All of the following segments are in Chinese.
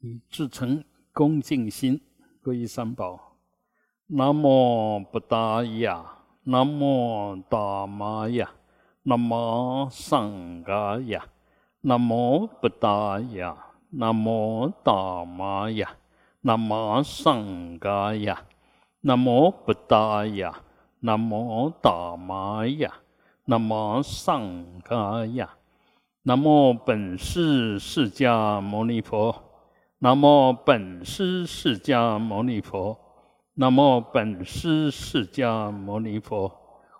以至诚恭敬心皈依三宝。南无布达雅，南无达玛雅，南无上伽雅，南无布达雅，南无达玛雅，南无上伽雅，南无布达雅，南无达玛雅，南无上伽雅，南无本师释迦牟尼佛。南无本师释迦牟尼佛，南无本师释迦牟尼佛，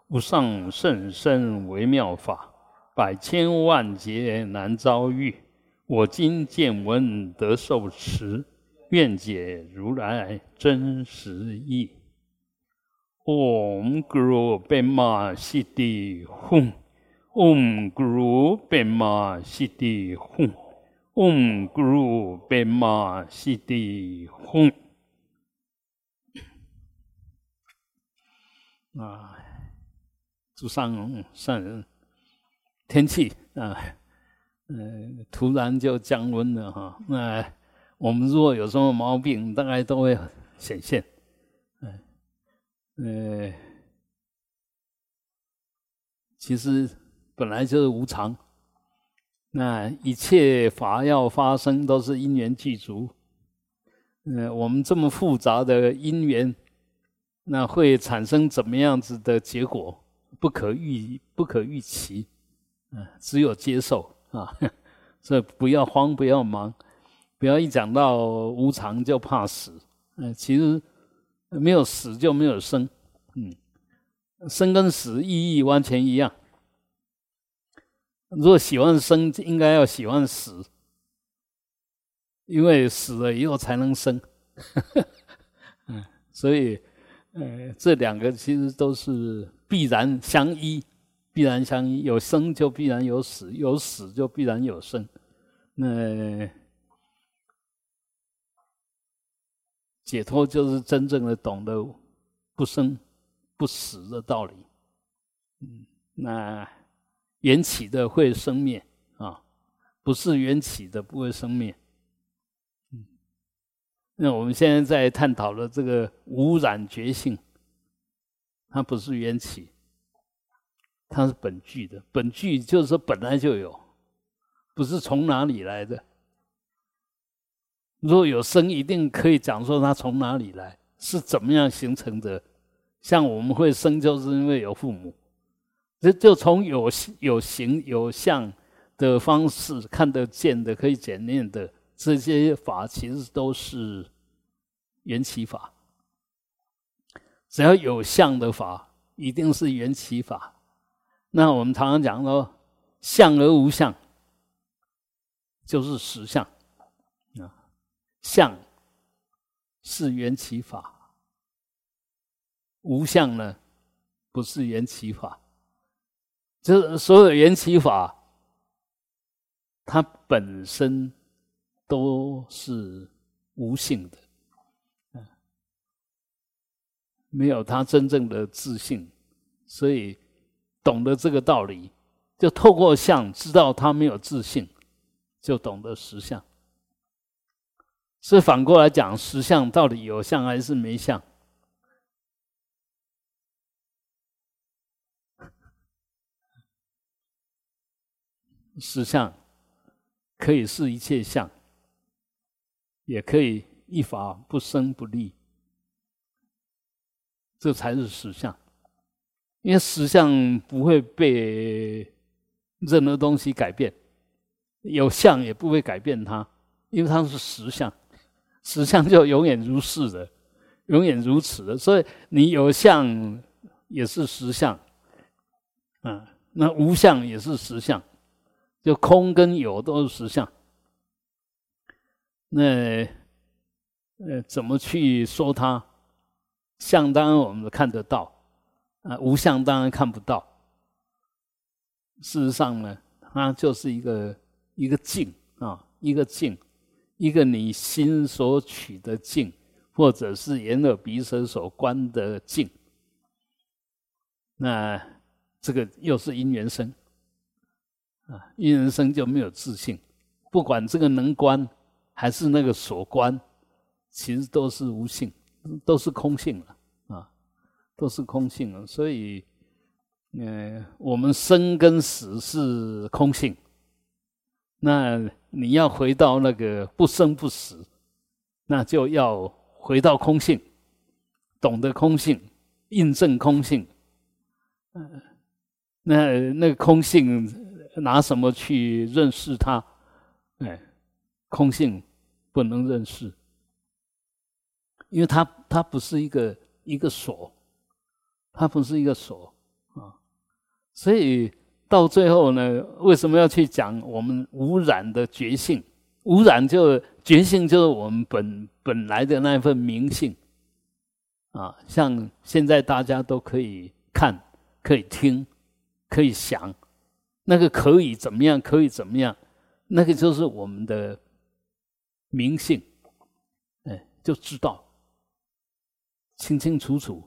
无上甚深微妙法，百千万劫难遭遇。我今见闻得受持，愿解如来真实义。Om Guru Bema Siddhi Hum，Om Guru Bema Siddhi Hum。嗡咕噜贝玛西地吽啊！祖上善人，天气啊，嗯，突然就降温了哈。那我们如果有什么毛病，大概都会显现。嗯，呃，其实本来就是无常。那一切法要发生，都是因缘具足。嗯，我们这么复杂的因缘，那会产生怎么样子的结果？不可预，不可预期。嗯，只有接受啊。所以不要慌，不要忙，不要一讲到无常就怕死。嗯，其实没有死就没有生。嗯，生跟死意义完全一样。如果喜欢生，应该要喜欢死，因为死了以后才能生。嗯，所以，呃，这两个其实都是必然相依，必然相依。有生就必然有死，有死就必然有生。那解脱就是真正的懂得不生不死的道理。嗯，那。缘起的会生灭啊，不是缘起的不会生灭。嗯，那我们现在在探讨的这个无染觉性，它不是缘起，它是本具的。本具就是说本来就有，不是从哪里来的。如果有生，一定可以讲说它从哪里来，是怎么样形成的。像我们会生，就是因为有父母。这就从有有形有相的方式看得见的、可以检验的这些法，其实都是缘起法。只要有相的法，一定是缘起法。那我们常常讲说，相而无相，就是实相啊。相是缘起法，无相呢，不是缘起法。就是所有缘起法，它本身都是无性的，没有它真正的自信，所以懂得这个道理，就透过相知道它没有自信，就懂得实相。所以反过来讲，实相到底有相还是没相？实相可以是一切相，也可以一法不生不立，这才是实相。因为实相不会被任何东西改变，有相也不会改变它，因为它是实相。实相就永远如是的，永远如此的。所以你有相也是实相，啊，那无相也是实相。就空跟有都是实相，那呃怎么去说它？相当然我们看得到，啊无相当然看不到。事实上呢，它就是一个一个境啊，一个境，一个你心所取的境，或者是眼耳鼻舌所观的境。那这个又是因缘生。啊，因人生就没有自信，不管这个能观还是那个所观，其实都是无性，都是空性了啊，都是空性了。所以，呃，我们生跟死是空性，那你要回到那个不生不死，那就要回到空性，懂得空性，印证空性。嗯，那那个空性拿什么去认识它？哎，空性。不能认识，因为它它不是一个一个锁，它不是一个锁啊，所以到最后呢，为什么要去讲我们无染的觉性？无染就觉性就是我们本本来的那一份明性啊，像现在大家都可以看，可以听，可以想，那个可以怎么样？可以怎么样？那个就是我们的。明性，哎，就知道清清楚楚。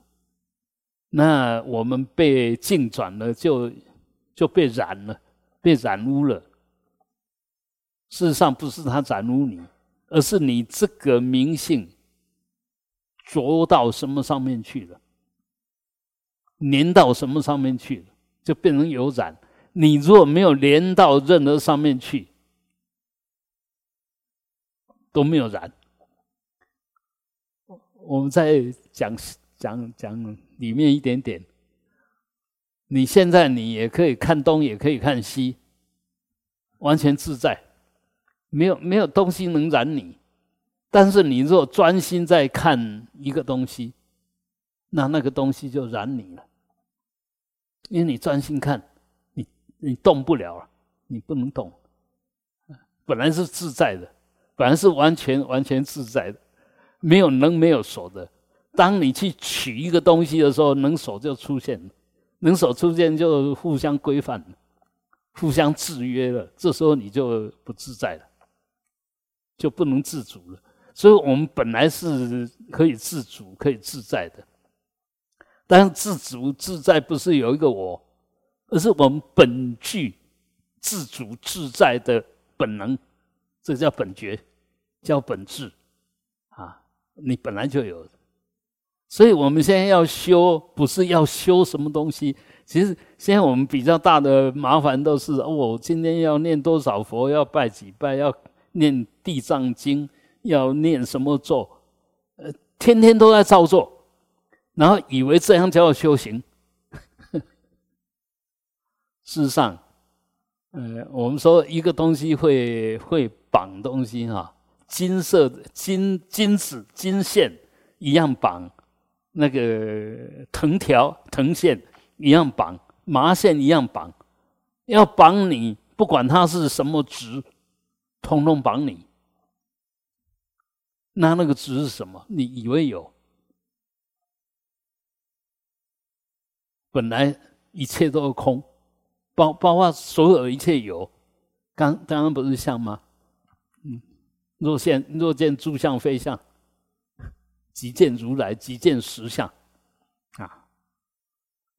那我们被净转了，就就被染了，被染污了。事实上，不是他染污你，而是你这个明性着到什么上面去了，粘到什么上面去了，就变成有染。你如果没有连到任何上面去，都没有燃。我们再讲讲讲里面一点点。你现在你也可以看东，也可以看西，完全自在，没有没有东西能燃你。但是你若专心在看一个东西，那那个东西就燃你了，因为你专心看，你动不了了，你不能动，本来是自在的。本来是完全完全自在的，没有能没有所的。当你去取一个东西的时候，能所就出现了，能所出现就互相规范了，互相制约了。这时候你就不自在了，就不能自主了。所以我们本来是可以自主、可以自在的，但是自主自在不是有一个我，而是我们本具自主自在的本能，这叫本觉。叫本质，啊，你本来就有，所以我们现在要修，不是要修什么东西。其实现在我们比较大的麻烦都是，哦，今天要念多少佛，要拜几拜，要念地藏经，要念什么咒，呃，天天都在照做，然后以为这样叫修行。事实上，呃，我们说一个东西会会绑东西哈。金色的金金子金线一样绑，那个藤条藤线一样绑，麻线一样绑，要绑你，不管它是什么值，通通绑你。那那个值是什么？你以为有？本来一切都是空，包包括所有一切有。刚刚刚不是像吗？嗯。若见若见诸相非相，即见如来，即见实相，啊！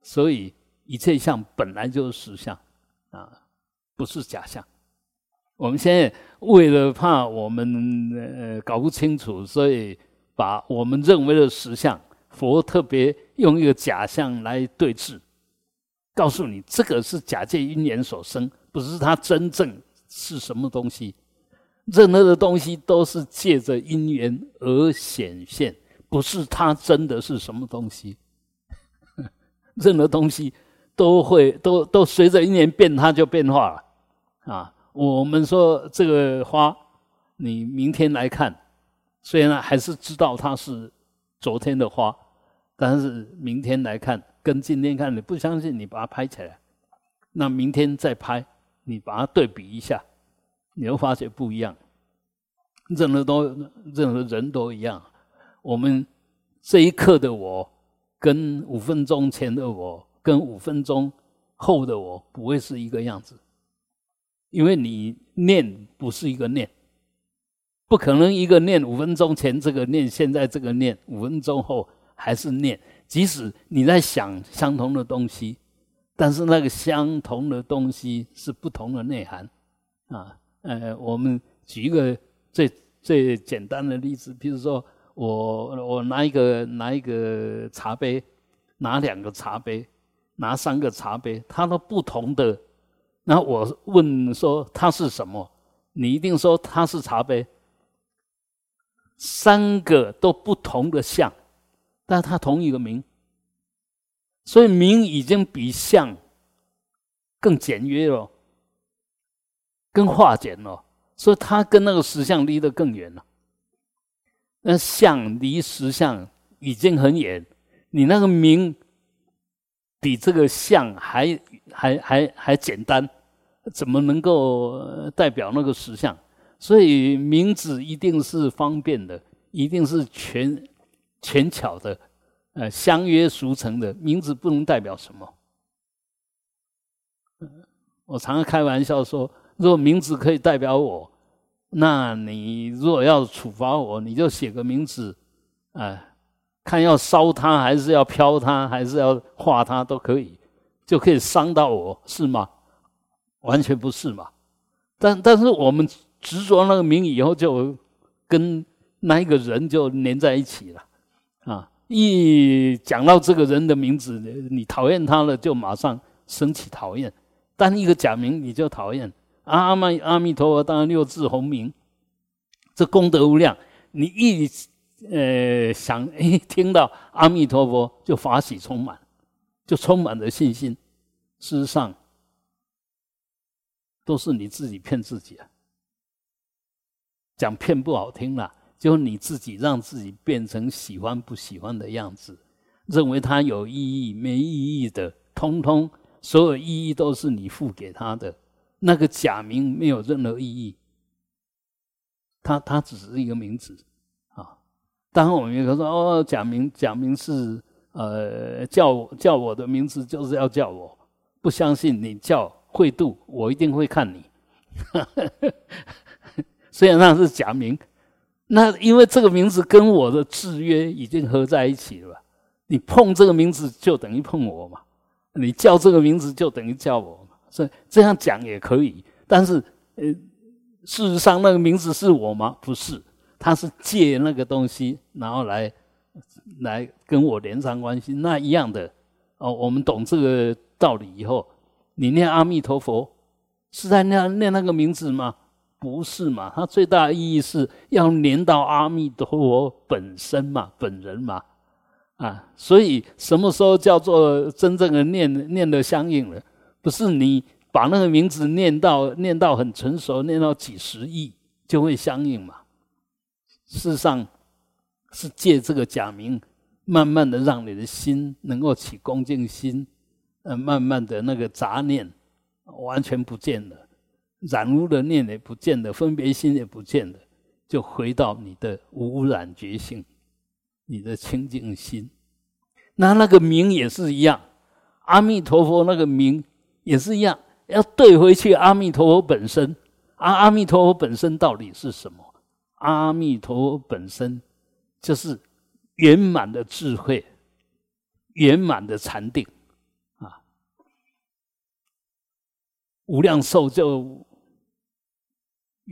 所以一切相本来就是实相，啊，不是假象。我们现在为了怕我们呃搞不清楚，所以把我们认为的实相，佛特别用一个假象来对峙，告诉你这个是假借因缘所生，不是它真正是什么东西。任何的东西都是借着因缘而显现，不是它真的是什么东西。任何东西都会都都随着因缘变，它就变化了。啊，我们说这个花，你明天来看，虽然还是知道它是昨天的花，但是明天来看跟今天看，你不相信，你把它拍起来，那明天再拍，你把它对比一下。你会发觉不一样，任何都任何人都一样。我们这一刻的我，跟五分钟前的我，跟五分钟后的我，不会是一个样子。因为你念不是一个念，不可能一个念五分钟前这个念，现在这个念五分钟后还是念。即使你在想相同的东西，但是那个相同的东西是不同的内涵啊。呃，我们举一个最最简单的例子，比如说我我拿一个拿一个茶杯，拿两个茶杯，拿三个茶杯，它都不同的。那我问说它是什么？你一定说它是茶杯。三个都不同的相，但他同一个名，所以名已经比相更简约了，更化简了。所以它跟那个实相离得更远了。那相离实相已经很远，你那个名比这个相还还还还简单，怎么能够代表那个实相？所以名字一定是方便的，一定是全浅巧的，呃，相约俗成的名字不能代表什么。我常常开玩笑说，如果名字可以代表我，那你如果要处罚我，你就写个名字，啊，看要烧它还是要飘它还是要画它都可以，就可以伤到我是吗？完全不是嘛。但但是我们。执着那个名以后，就跟那一个人就连在一起了，啊！一讲到这个人的名字，你讨厌他了，就马上升起讨厌。但一个假名你就讨厌。阿弥阿弥陀佛，当然六字洪名，这功德无量。你一呃想 一听到阿弥陀佛，就法喜充满，就充满了信心。事实上，都是你自己骗自己啊。讲骗不好听了，就你自己让自己变成喜欢不喜欢的样子，认为它有意义没意义的，通通所有意义都是你付给他的。那个假名没有任何意义，它它只是一个名字啊。当然我们有说哦，假名假名是呃叫叫我的名字就是要叫我，不相信你叫慧度，我一定会看你。虽然那是假名，那因为这个名字跟我的制约已经合在一起了。你碰这个名字就等于碰我嘛，你叫这个名字就等于叫我嘛。所以这样讲也可以，但是呃，事实上那个名字是我吗？不是，他是借那个东西，然后来来跟我连上关系。那一样的哦，我们懂这个道理以后，你念阿弥陀佛是在念念那个名字吗？不是嘛？它最大的意义是要连到阿弥陀佛本身嘛，本人嘛，啊，所以什么时候叫做真正的念念的相应了？不是你把那个名字念到念到很成熟，念到几十亿就会相应嘛？事实上是借这个假名，慢慢的让你的心能够起恭敬心，呃，慢慢的那个杂念完全不见了。染污的念也不见了，分别心也不见了，就回到你的无染觉性，你的清净心。那那个名也是一样，阿弥陀佛那个名也是一样，要对回去阿弥陀佛本身。阿阿弥陀佛本身到底是什么？阿弥陀佛本身就是圆满的智慧，圆满的禅定啊，无量寿就。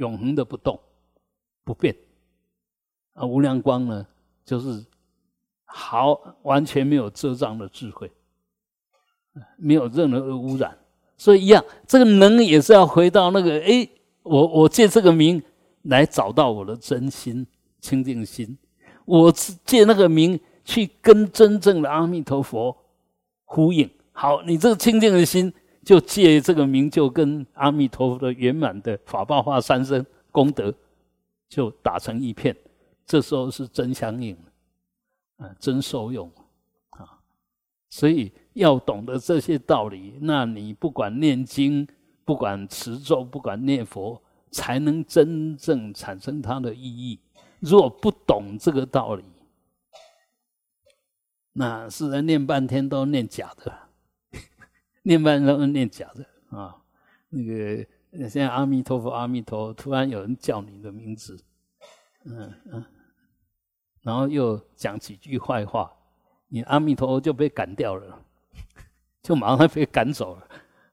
永恒的不动不变啊！无量光呢，就是好完全没有遮障的智慧，没有任何的污染。所以一样，这个能也是要回到那个哎，我我借这个名来找到我的真心清净心，我借那个名去跟真正的阿弥陀佛呼应。好，你这个清净的心。就借这个名，就跟阿弥陀佛的圆满的法报化三生功德，就打成一片。这时候是真相应，啊，真受用啊。所以要懂得这些道理，那你不管念经，不管持咒，不管念佛，才能真正产生它的意义。如果不懂这个道理，那是人念半天都念假的。念半天念假的啊，那个现在阿弥陀佛，阿弥陀，突然有人叫你的名字，嗯嗯，然后又讲几句坏话，你阿弥陀佛就被赶掉了，就马上被赶走了，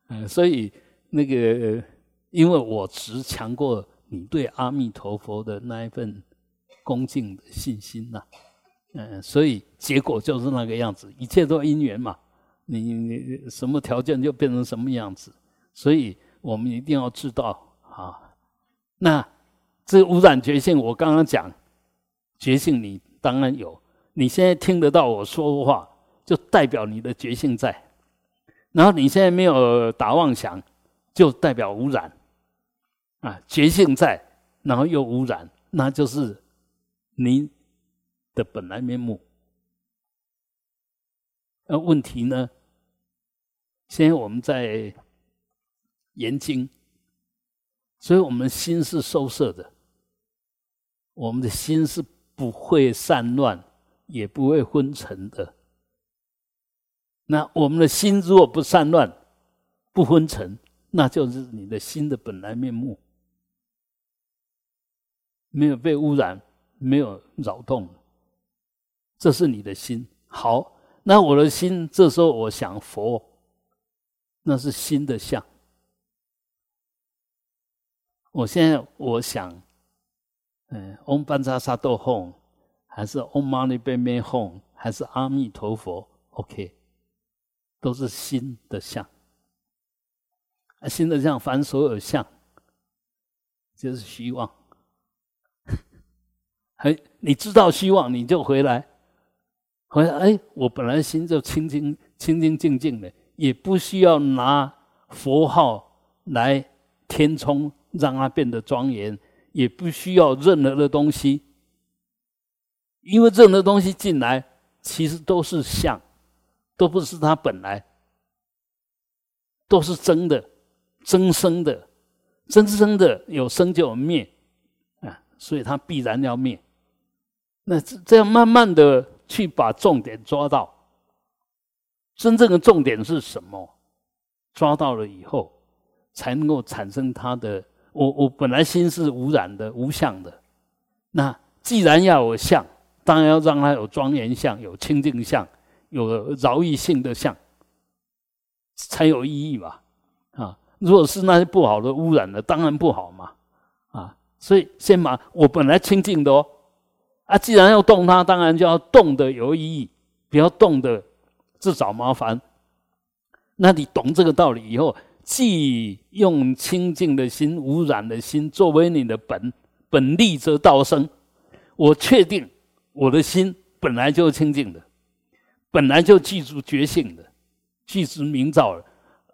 嗯，所以那个因为我执强过你对阿弥陀佛的那一份恭敬的信心呐。嗯，所以结果就是那个样子，一切都因缘嘛。你你什么条件就变成什么样子，所以我们一定要知道啊。那这污染觉性，我刚刚讲觉性，你当然有。你现在听得到我说话，就代表你的觉性在。然后你现在没有打妄想，就代表污染啊。觉性在，然后又污染，那就是你。的本来面目，那问题呢？现在我们在研经，所以我们心是收摄的，我们的心是不会散乱，也不会昏沉的。那我们的心如果不散乱、不昏沉，那就是你的心的本来面目，没有被污染，没有扰动。这是你的心好，那我的心这时候我想佛，那是心的相。我现在我想，嗯，Om b a n j a s a d o Home，还是 Om Mani p a m e Home，还是阿弥陀佛？OK，都是心的相。啊心的相，凡所有相，就是希望。嘿，你知道希望，你就回来。回来，哎，我本来心就清清清清净净的，也不需要拿佛号来填充，让它变得庄严，也不需要任何的东西，因为任何东西进来，其实都是相，都不是它本来，都是真的，真生的，真生的有生就有灭，啊，所以它必然要灭。那这这样慢慢的。去把重点抓到，真正的重点是什么？抓到了以后，才能够产生它的。我我本来心是无染的、无相的，那既然要有相，当然要让它有庄严相、有清净相、有饶益性的相，才有意义嘛。啊，如果是那些不好的、污染的，当然不好嘛。啊，所以先把我本来清净的哦。啊，既然要动它，当然就要动的有意义，不要动的自找麻烦。那你懂这个道理以后，既用清净的心、无染的心作为你的本本力，则道生。我确定我的心本来就清净的，本来就记住觉性的，具足明照了，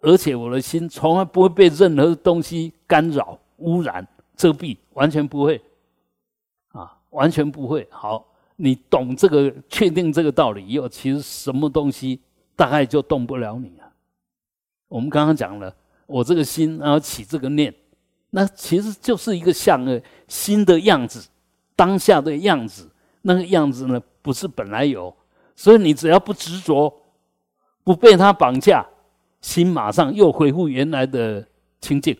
而且我的心从来不会被任何东西干扰、污染、遮蔽，完全不会。啊完全不会好，你懂这个，确定这个道理以后，其实什么东西大概就动不了你了。我们刚刚讲了，我这个心然后起这个念，那其实就是一个像呃心的样子，当下的样子，那个样子呢不是本来有，所以你只要不执着，不被它绑架，心马上又恢复原来的清净。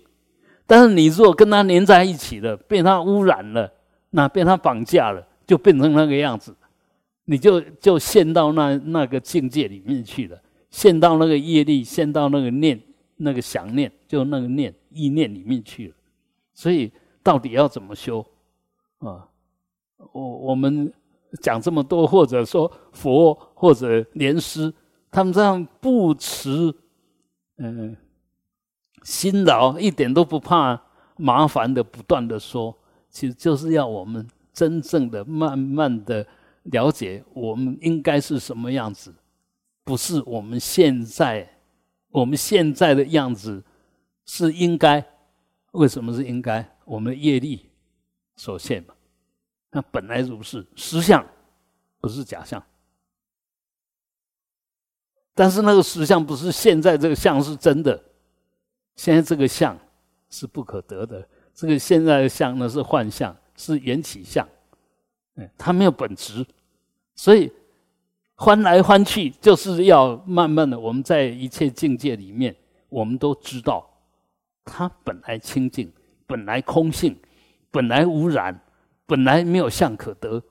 但是你如果跟它连在一起了，被它污染了。那被他绑架了，就变成那个样子，你就就陷到那那个境界里面去了，陷到那个业力，陷到那个念，那个想念，就那个念意念里面去了。所以到底要怎么修啊？我我们讲这么多，或者说佛或者莲师，他们这样不辞嗯辛劳，一点都不怕麻烦的，不断的说。其实就是要我们真正的、慢慢的了解我们应该是什么样子，不是我们现在我们现在的样子是应该。为什么是应该？我们的业力所限嘛。那本来如是，实相不是假象。但是那个实相不是现在这个相是真的，现在这个相是不可得的。这个现在的相呢是幻象，是缘起相，嗯，它没有本质，所以翻来翻去就是要慢慢的，我们在一切境界里面，我们都知道，它本来清净，本来空性，本来无染，本来没有相可得，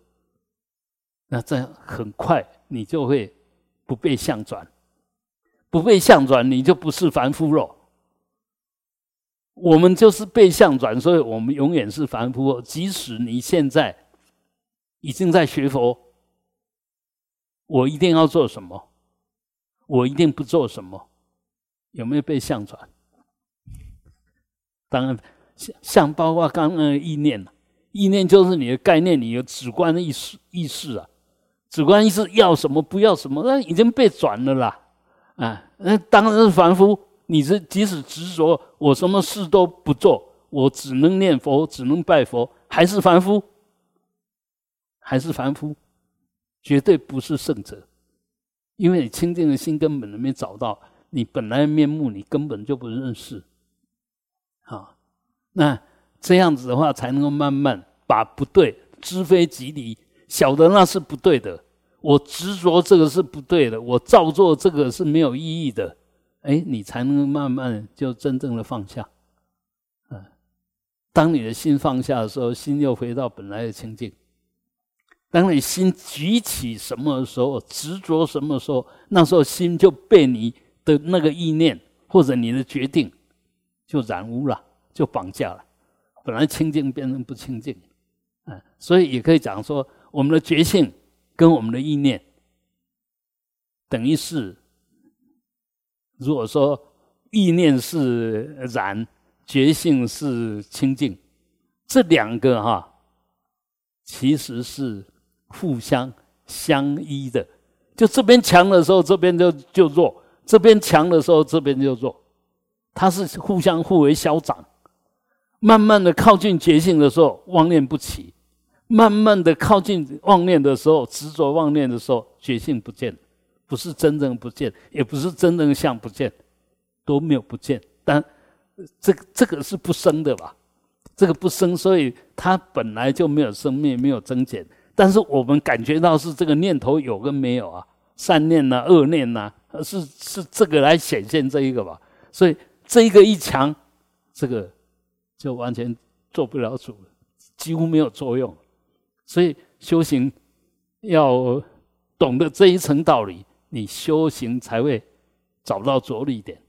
那这样很快你就会不被相转，不被相转，你就不是凡夫了。我们就是被相转，所以我们永远是凡夫。即使你现在已经在学佛，我一定要做什么？我一定不做什么？有没有被相转？当然，相相包括刚刚的意念意念就是你的概念，你的主观意识意识啊，主观意识要什么不要什么，那已经被转了啦。啊，那当然是凡夫。你是即使执着我什么事都不做，我只能念佛，只能拜佛，还是凡夫，还是凡夫，绝对不是圣者，因为你清净的心根本都没找到，你本来面目你根本就不认识，啊，那这样子的话才能够慢慢把不对知非即离，晓得那是不对的，我执着这个是不对的，我照做这个是没有意义的。哎，你才能慢慢就真正的放下，嗯，当你的心放下的时候，心又回到本来的清净。当你心举起什么的时候，执着什么时候，那时候心就被你的那个意念或者你的决定就染污了，就绑架了。本来清净变成不清净，嗯，所以也可以讲说，我们的觉性跟我们的意念等于是。如果说意念是染，觉性是清净，这两个哈，其实是互相相依的。就这边强的时候，这边就就弱；这边强的时候，这边就弱。它是互相互为消长。慢慢的靠近觉性的时候，妄念不起；慢慢的靠近妄念的时候，执着妄念的时候，觉性不见。不是真正不见，也不是真正相不见，都没有不见。但这个这个是不生的吧？这个不生，所以它本来就没有生灭，没有增减。但是我们感觉到是这个念头有跟没有啊？善念呐，恶念呐，是是这个来显现这一个吧？所以这一个一强，这个就完全做不了主，几乎没有作用。所以修行要懂得这一层道理。你修行才会找到着力点。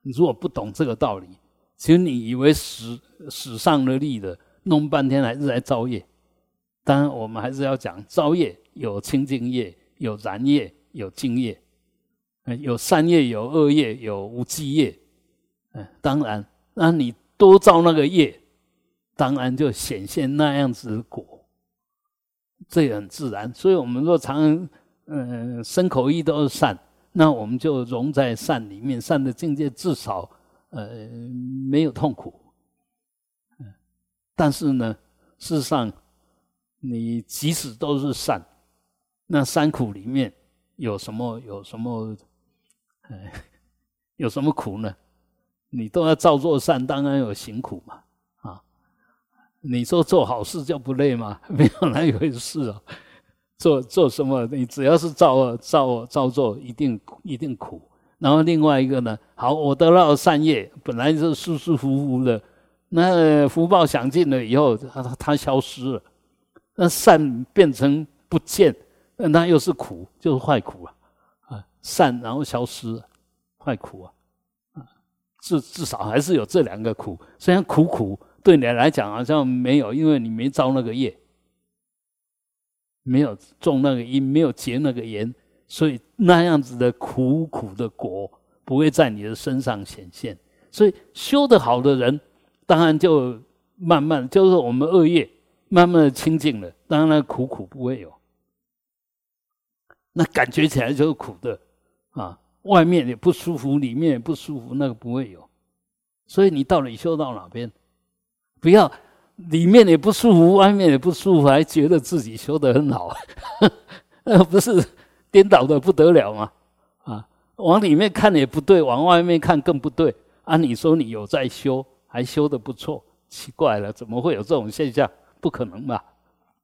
你如果不懂这个道理，其实你以为使使上了力的，弄半天还是在造业。当然，我们还是要讲造业有清净业，有燃业，有净业，有善业，有恶业，有无记业。嗯，当然，那你多造那个业，当然就显现那样子果，这也很自然。所以我们若常。嗯，身口意都是善，那我们就融在善里面，善的境界至少呃没有痛苦。嗯，但是呢，事实上，你即使都是善，那三苦里面有什么有什么，有什么苦呢？你都要照做善，当然有行苦嘛。啊，你说做好事就不累吗？没有那一回事哦。做做什么？你只要是照照照做，一定一定苦。然后另外一个呢，好，我得到善业，本来是舒舒服服的，那福报享尽了以后，它它消失了，那善变成不见，那又是苦，就是坏苦啊啊！善然后消失，坏苦啊！至至少还是有这两个苦，虽然苦苦对你来讲好像没有，因为你没招那个业。没有种那个因，没有结那个缘，所以那样子的苦苦的果不会在你的身上显现。所以修得好的人，当然就慢慢就是我们恶业慢慢的清净了，当然苦苦不会有。那感觉起来就是苦的啊，外面也不舒服，里面也不舒服，那个不会有。所以你到底修到哪边？不要。里面也不舒服，外面也不舒服，还觉得自己修得很好，那 不是颠倒的不得了吗？啊，往里面看也不对，往外面看更不对。按你说你有在修，还修得不错，奇怪了，怎么会有这种现象？不可能吧？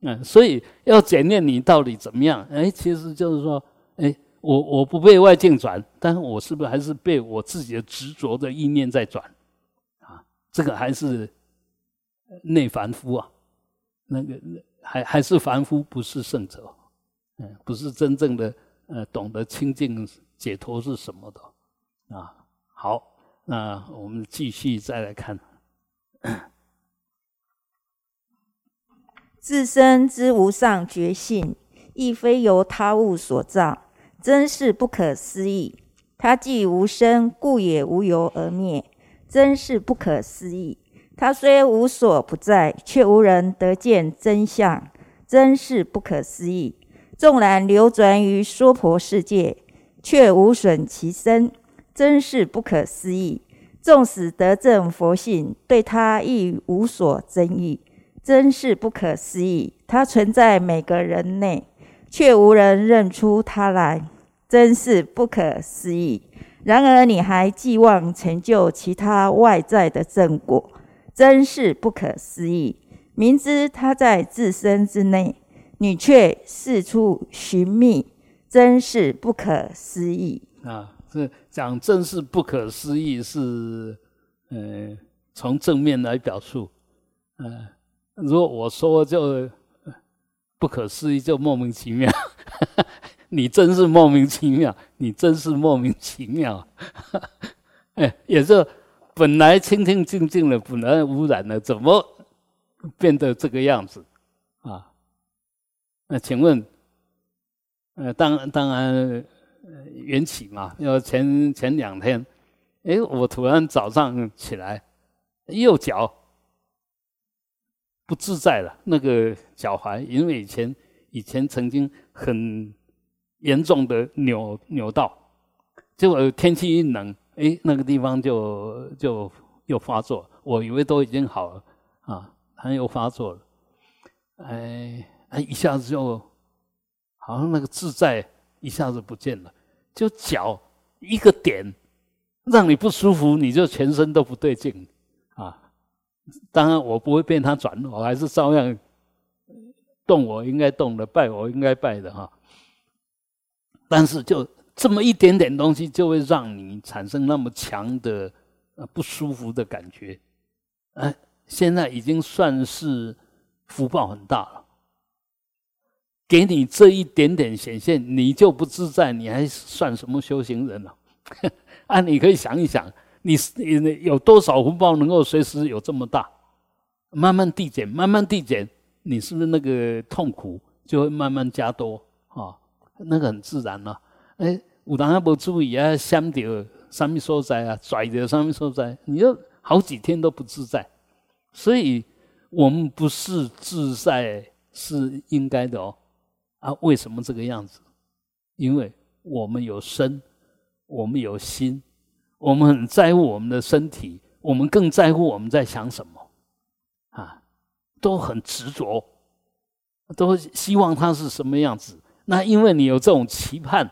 嗯，所以要检验你到底怎么样？哎，其实就是说，哎，我我不被外境转，但是我是不是还是被我自己的执着的意念在转？啊，这个还是。内凡夫啊，那个还还是凡夫，不是圣者，嗯，不是真正的呃懂得清净解脱是什么的啊。好，那我们继续再来看。自身之无上觉性，亦非由他物所造，真是不可思议。他既无生，故也无由而灭，真是不可思议。他虽无所不在，却无人得见真相，真是不可思议。纵然流转于娑婆世界，却无损其身，真是不可思议。纵使得证佛性，对他亦无所争议。真是不可思议！它存在每个人内，却无人认出它来，真是不可思议。然而你还寄望成就其他外在的正果，真是不可思议。明知它在自身之内，你却四处寻觅，真是不可思议。啊，这讲真是不可思议，是呃从正面来表述，嗯。如果我说就不可思议，就莫名其妙。你真是莫名其妙，你真是莫名其妙。哎，也是本来清清净净的，本来污染的，怎么变得这个样子啊？那请问，呃，当当然缘起嘛。要前前两天，哎，我突然早上起来，右脚。不自在了，那个脚踝，因为以前以前曾经很严重的扭扭到，结果天气一冷，哎，那个地方就就又发作。我以为都已经好了啊，他又发作了，哎，哎，一下子就好像那个自在一下子不见了，就脚一个点让你不舒服，你就全身都不对劲啊。当然，我不会被他转，我还是照样动我应该动的，拜我应该拜的哈。但是就这么一点点东西，就会让你产生那么强的呃不舒服的感觉。哎，现在已经算是福报很大了，给你这一点点显现，你就不自在，你还算什么修行人呢？啊，你可以想一想。你你有多少福报能够随时有这么大？慢慢递减，慢慢递减，你是不是那个痛苦就会慢慢加多啊？那个很自然了。哎，有当下不注意啊，想到什么所在啊，拽着什么所在，你就好几天都不自在。所以，我们不是自在是应该的哦。啊，为什么这个样子？因为我们有身，我们有心。我们很在乎我们的身体，我们更在乎我们在想什么，啊，都很执着，都希望它是什么样子。那因为你有这种期盼，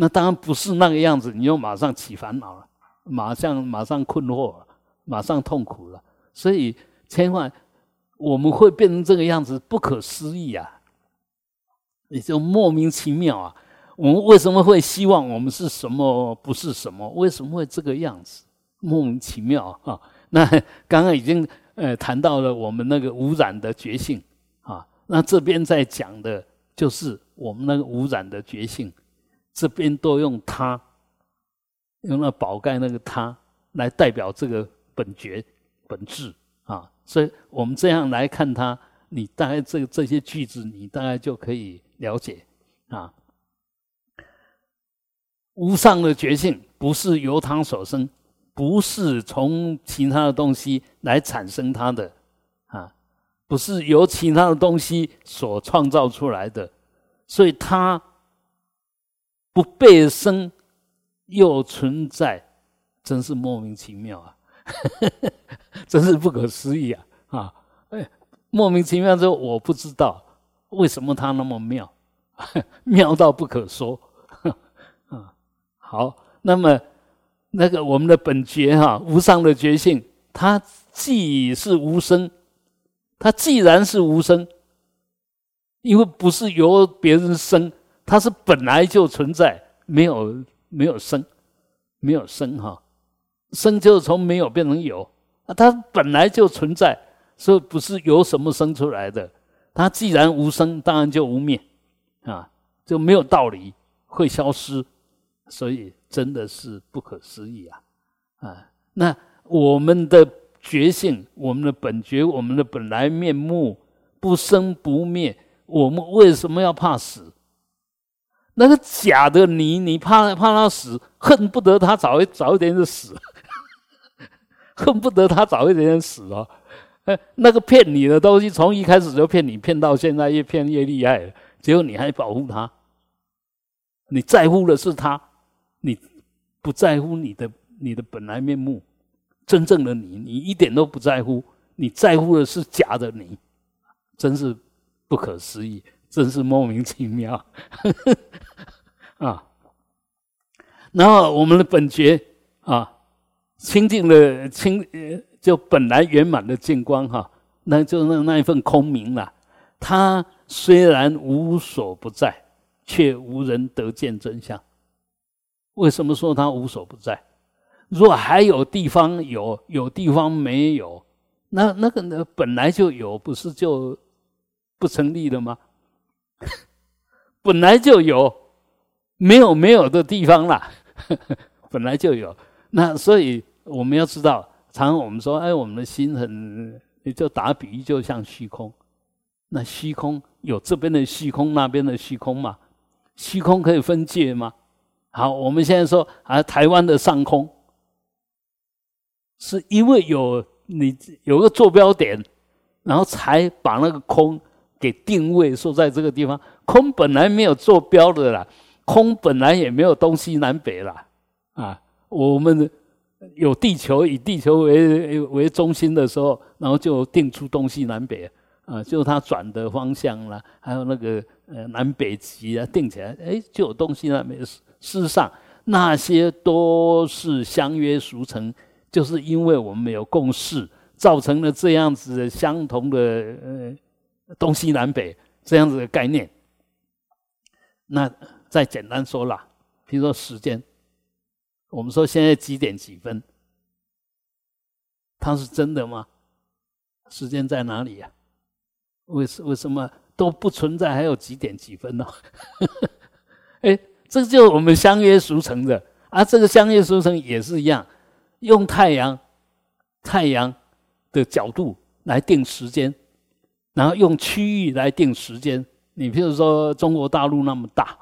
那当然不是那个样子，你就马上起烦恼了，马上马上困惑了，马上痛苦了。所以千万我们会变成这个样子，不可思议啊！也就莫名其妙啊。我们为什么会希望我们是什么不是什么？为什么会这个样子？莫名其妙啊！那刚刚已经呃谈到了我们那个污染的觉性啊，那这边在讲的就是我们那个污染的觉性，这边都用它，用那宝盖那个它来代表这个本觉本质啊，所以我们这样来看它，你大概这这些句子你大概就可以了解啊。无上的觉性不是由他所生，不是从其他的东西来产生它的，啊，不是由其他的东西所创造出来的，所以它不被生又存在，真是莫名其妙啊，真是不可思议啊！啊，哎，莫名其妙之后，我不知道为什么它那么妙，妙到不可说 啊。好，那么那个我们的本觉哈，无上的觉性，它既是无生，它既然是无生，因为不是由别人生，它是本来就存在，没有没有生，没有生哈，生就是从没有变成有，啊它本来就存在，所以不是由什么生出来的。它既然无生，当然就无灭啊，就没有道理会消失。所以真的是不可思议啊！啊，那我们的觉性，我们的本觉，我们的本来面目不生不灭，我们为什么要怕死？那个假的你，你怕怕他死，恨不得他早一早一点就死，恨不得他早一点点死哦。哎，那个骗你的东西，从一开始就骗你，骗到现在越骗越厉害，结果你还保护他，你在乎的是他，你不在乎你的你的本来面目，真正的你，你一点都不在乎，你在乎的是假的你，真是不可思议。真是莫名其妙 啊！然后我们的本觉啊，清净的清，就本来圆满的净光哈，那就那那一份空明了。它虽然无所不在，却无人得见真相。为什么说它无所不在？若还有地方有，有地方没有，那那个呢本来就有，不是就不成立了吗？本来就有，没有没有的地方啦，本来就有。那所以我们要知道，常常我们说，哎，我们的心很，你就打比喻，就像虚空。那虚空有这边的虚空，那边的虚空嘛？虚空可以分界吗？好，我们现在说啊，台湾的上空，是因为有你有个坐标点，然后才把那个空。给定位说在这个地方，空本来没有坐标的啦，空本来也没有东西南北啦，啊，我们有地球以地球为为中心的时候，然后就定出东西南北啊，就它转的方向啦，还有那个呃南北极啊，定起来，哎，就有东西南北。事实上，那些都是相约俗成，就是因为我们没有共识，造成了这样子相同的呃。东西南北这样子的概念，那再简单说了，比如说时间，我们说现在几点几分，它是真的吗？时间在哪里呀？为什为什么都不存在？还有几点几分呢？哎，这就是我们相约俗成的啊。这个相约俗成也是一样，用太阳太阳的角度来定时间。然后用区域来定时间，你譬如说中国大陆那么大，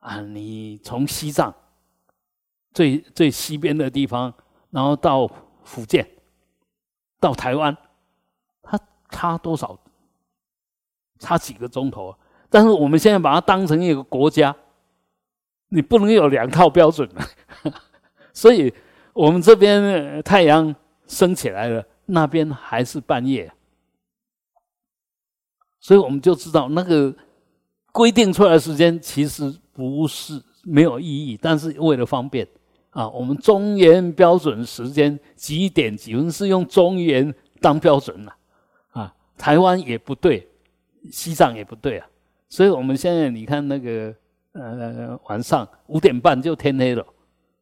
啊，你从西藏最最西边的地方，然后到福建，到台湾，它差多少？差几个钟头？但是我们现在把它当成一个国家，你不能有两套标准 所以我们这边太阳升起来了，那边还是半夜。所以我们就知道，那个规定出来时间其实不是没有意义，但是为了方便啊，我们中原标准时间几点几分是用中原当标准了啊。台湾也不对，西藏也不对啊。所以我们现在你看那个呃晚上五点半就天黑了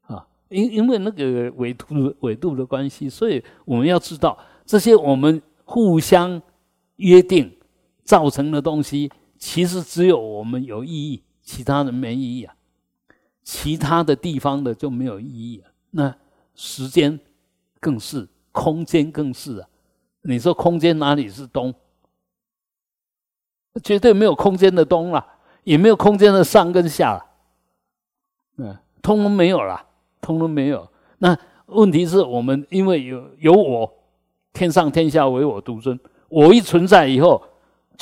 啊，因因为那个纬度纬度的关系，所以我们要知道这些我们互相约定。造成的东西，其实只有我们有意义，其他人没意义啊。其他的地方的就没有意义啊。那时间更是，空间更是啊。你说空间哪里是东？绝对没有空间的东了，也没有空间的上跟下了。嗯，通通没有了，通通没有。那问题是我们因为有有我，天上天下唯我独尊，我一存在以后。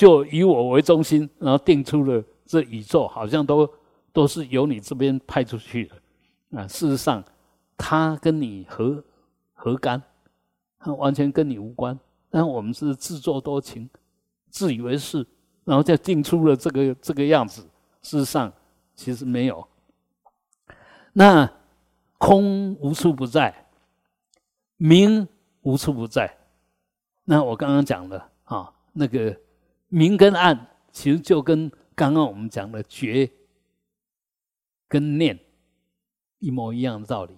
就以我为中心，然后定出了这宇宙，好像都都是由你这边派出去的啊。事实上，他跟你何何干？他完全跟你无关。但我们是自作多情，自以为是，然后再定出了这个这个样子。事实上，其实没有。那空无处不在，明无处不在。那我刚刚讲的啊，那个。明跟暗其实就跟刚刚我们讲的觉跟念一模一样的道理。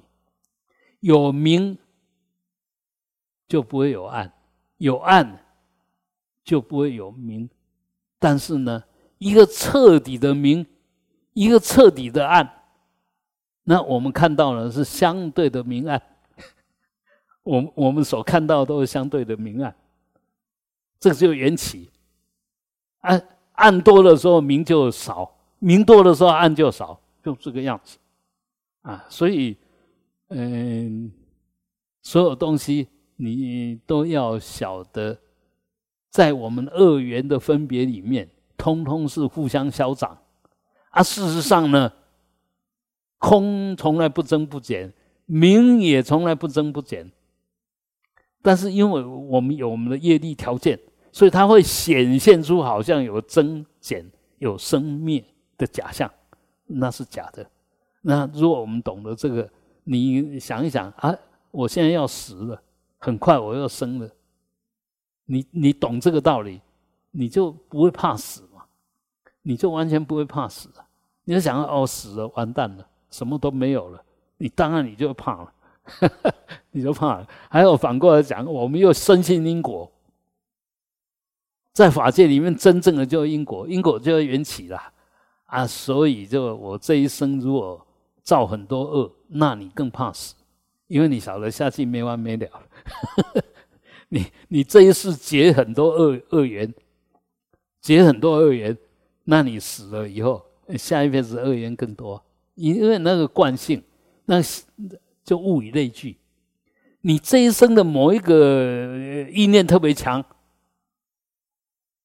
有明就不会有暗，有暗就不会有明。但是呢，一个彻底的明，一个彻底的暗，那我们看到了是相对的明暗。我我们所看到都是相对的明暗，这个就缘起。暗暗多的时候明就少，明多的时候暗就少，就这个样子啊。所以，嗯，所有东西你都要晓得，在我们二元的分别里面，通通是互相消长啊。事实上呢，空从来不增不减，明也从来不增不减。但是因为我们有我们的业力条件。所以它会显现出好像有增减、有生灭的假象，那是假的。那如果我们懂得这个，你想一想啊，我现在要死了，很快我要生了。你你懂这个道理，你就不会怕死嘛？你就完全不会怕死！你就想哦，死了完蛋了，什么都没有了，你当然你就怕了，你就怕了。还有反过来讲，我们又深信因果。在法界里面，真正的就因果，因果就要缘起了啊！所以，就我这一生如果造很多恶，那你更怕死，因为你晓得下去没完没了。你你这一世结很多恶恶缘，结很多恶缘，那你死了以后，下一辈子恶缘更多，因为那个惯性，那就物以类聚。你这一生的某一个意念特别强。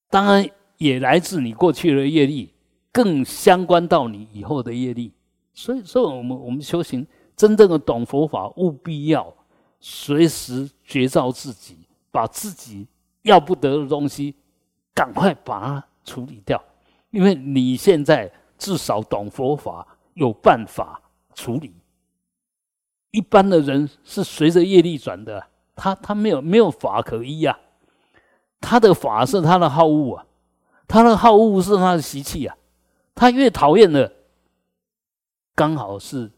当然也来自你过去的业力，更相关到你以后的业力。所以，所以我们我们修行真正的懂佛法，务必要随时觉照自己，把自己要不得的东西赶快把它处理掉。因为你现在至少懂佛法，有办法处理。一般的人是随着业力转的，他他没有没有法可依呀。他的法是他的好恶啊，他的好恶是他的习气啊，他越讨厌的，刚好是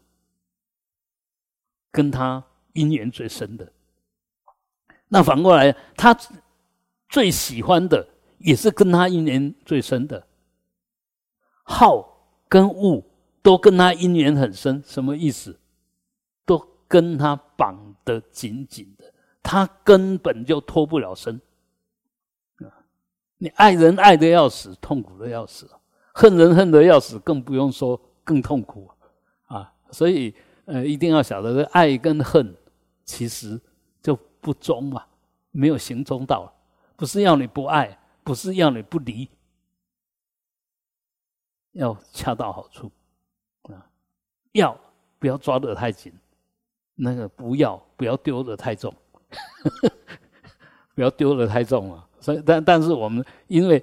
跟他因缘最深的。那反过来，他最喜欢的也是跟他因缘最深的。好跟恶都跟他因缘很深，什么意思？都跟他绑得紧紧的，他根本就脱不了身。你爱人爱的要死，痛苦的要死；恨人恨的要死，更不用说更痛苦啊！所以，呃，一定要晓得，爱跟恨其实就不忠嘛，没有行中道。不是要你不爱，不是要你不离，要恰到好处啊！要不要抓得太紧？那个不要不要丢得太重，不要丢得太重啊！所以，但但是我们因为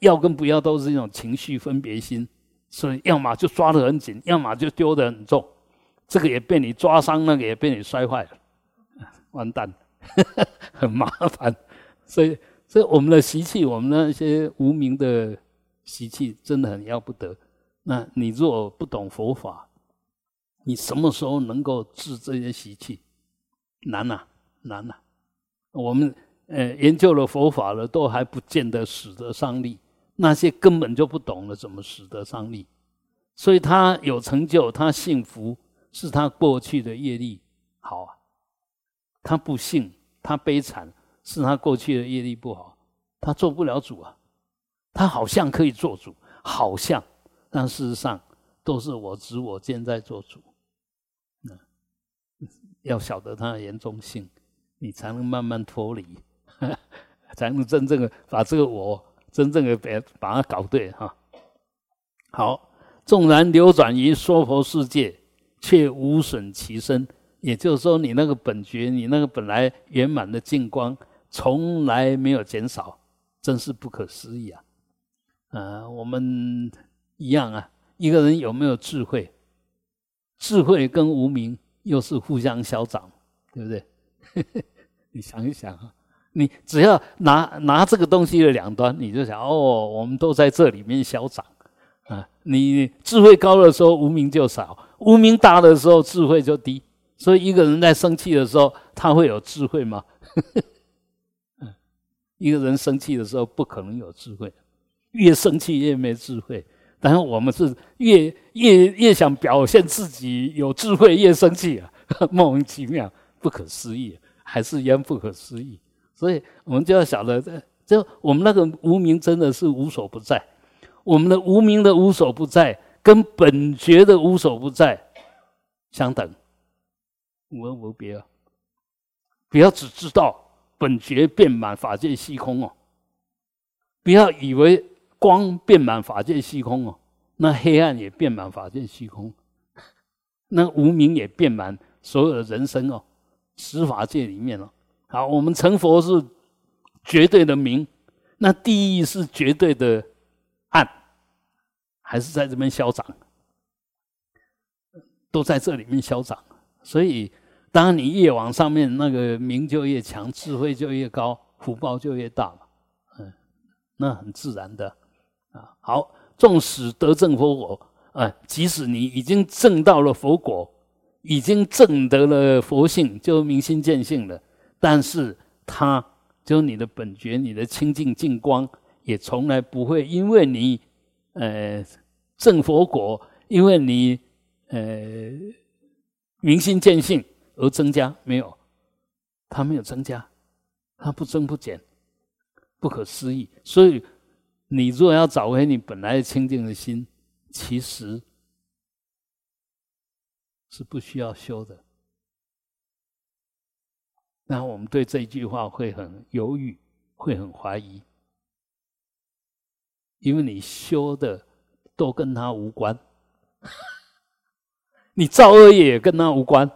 要跟不要都是一种情绪分别心，所以要么就抓得很紧，要么就丢得很重。这个也被你抓伤，那个也被你摔坏了，完蛋，很麻烦。所以，所以我们的习气，我们那些无名的习气，真的很要不得。那你若不懂佛法，你什么时候能够治这些习气？难呐，难呐。我们。呃，研究了佛法了，都还不见得使得上力。那些根本就不懂了，怎么使得上力？所以他有成就，他幸福，是他过去的业力好啊。他不幸，他悲惨，是他过去的业力不好。他做不了主啊。他好像可以做主，好像，但事实上都是我执我见在做主。嗯，要晓得它的严重性，你才能慢慢脱离。才能真正的把这个我真正的把把它搞对哈。好，纵然流转于娑婆世界，却无损其身。也就是说，你那个本觉，你那个本来圆满的净光，从来没有减少，真是不可思议啊！啊，我们一样啊。一个人有没有智慧？智慧跟无名又是互相消长，对不对？你想一想啊。你只要拿拿这个东西的两端，你就想哦，我们都在这里面消长啊。你智慧高的时候，无名就少；无名大的时候，智慧就低。所以一个人在生气的时候，他会有智慧吗？一个人生气的时候不可能有智慧，越生气越没智慧。但是我们是越越越想表现自己有智慧，越生气啊，莫名其妙，不可思议。还是一样不可思议。所以我们就要晓得，就我们那个无名真的是无所不在。我们的无名的无所不在，跟本觉的无所不在相等，无二无别啊！不要只知道本觉遍满法界虚空哦，不要以为光遍满法界虚空哦，那黑暗也遍满法界虚空，那无名也遍满所有的人生哦，十法界里面哦。好，我们成佛是绝对的明，那地狱是绝对的。暗，还是在这边消长，都在这里面消长。所以，当你越往上面，那个名就越强，智慧就越高，福报就越大嘛。嗯，那很自然的啊。好，纵使得正佛果，啊，即使你已经证到了佛果，已经证得了佛性，就明心见性了，但是它就你的本觉，你的清净净光。也从来不会因为你，呃，正佛果，因为你，呃，明心见性而增加，没有，它没有增加，它不增不减，不可思议。所以，你若要找回你本来清净的心，其实是不需要修的。那我们对这一句话会很犹豫，会很怀疑。因为你修的都跟他无关，你造恶业也跟他无关，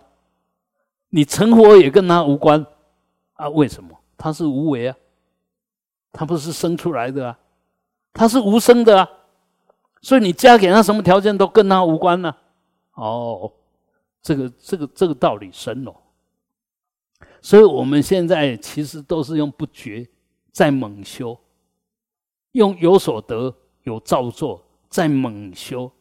你成佛也跟他无关啊？为什么？他是无为啊，他不是生出来的啊，他是无生的啊，所以你加给他什么条件都跟他无关呢？哦，这个这个这个道理深哦，所以我们现在其实都是用不觉在猛修。用有所得有造作，在猛修，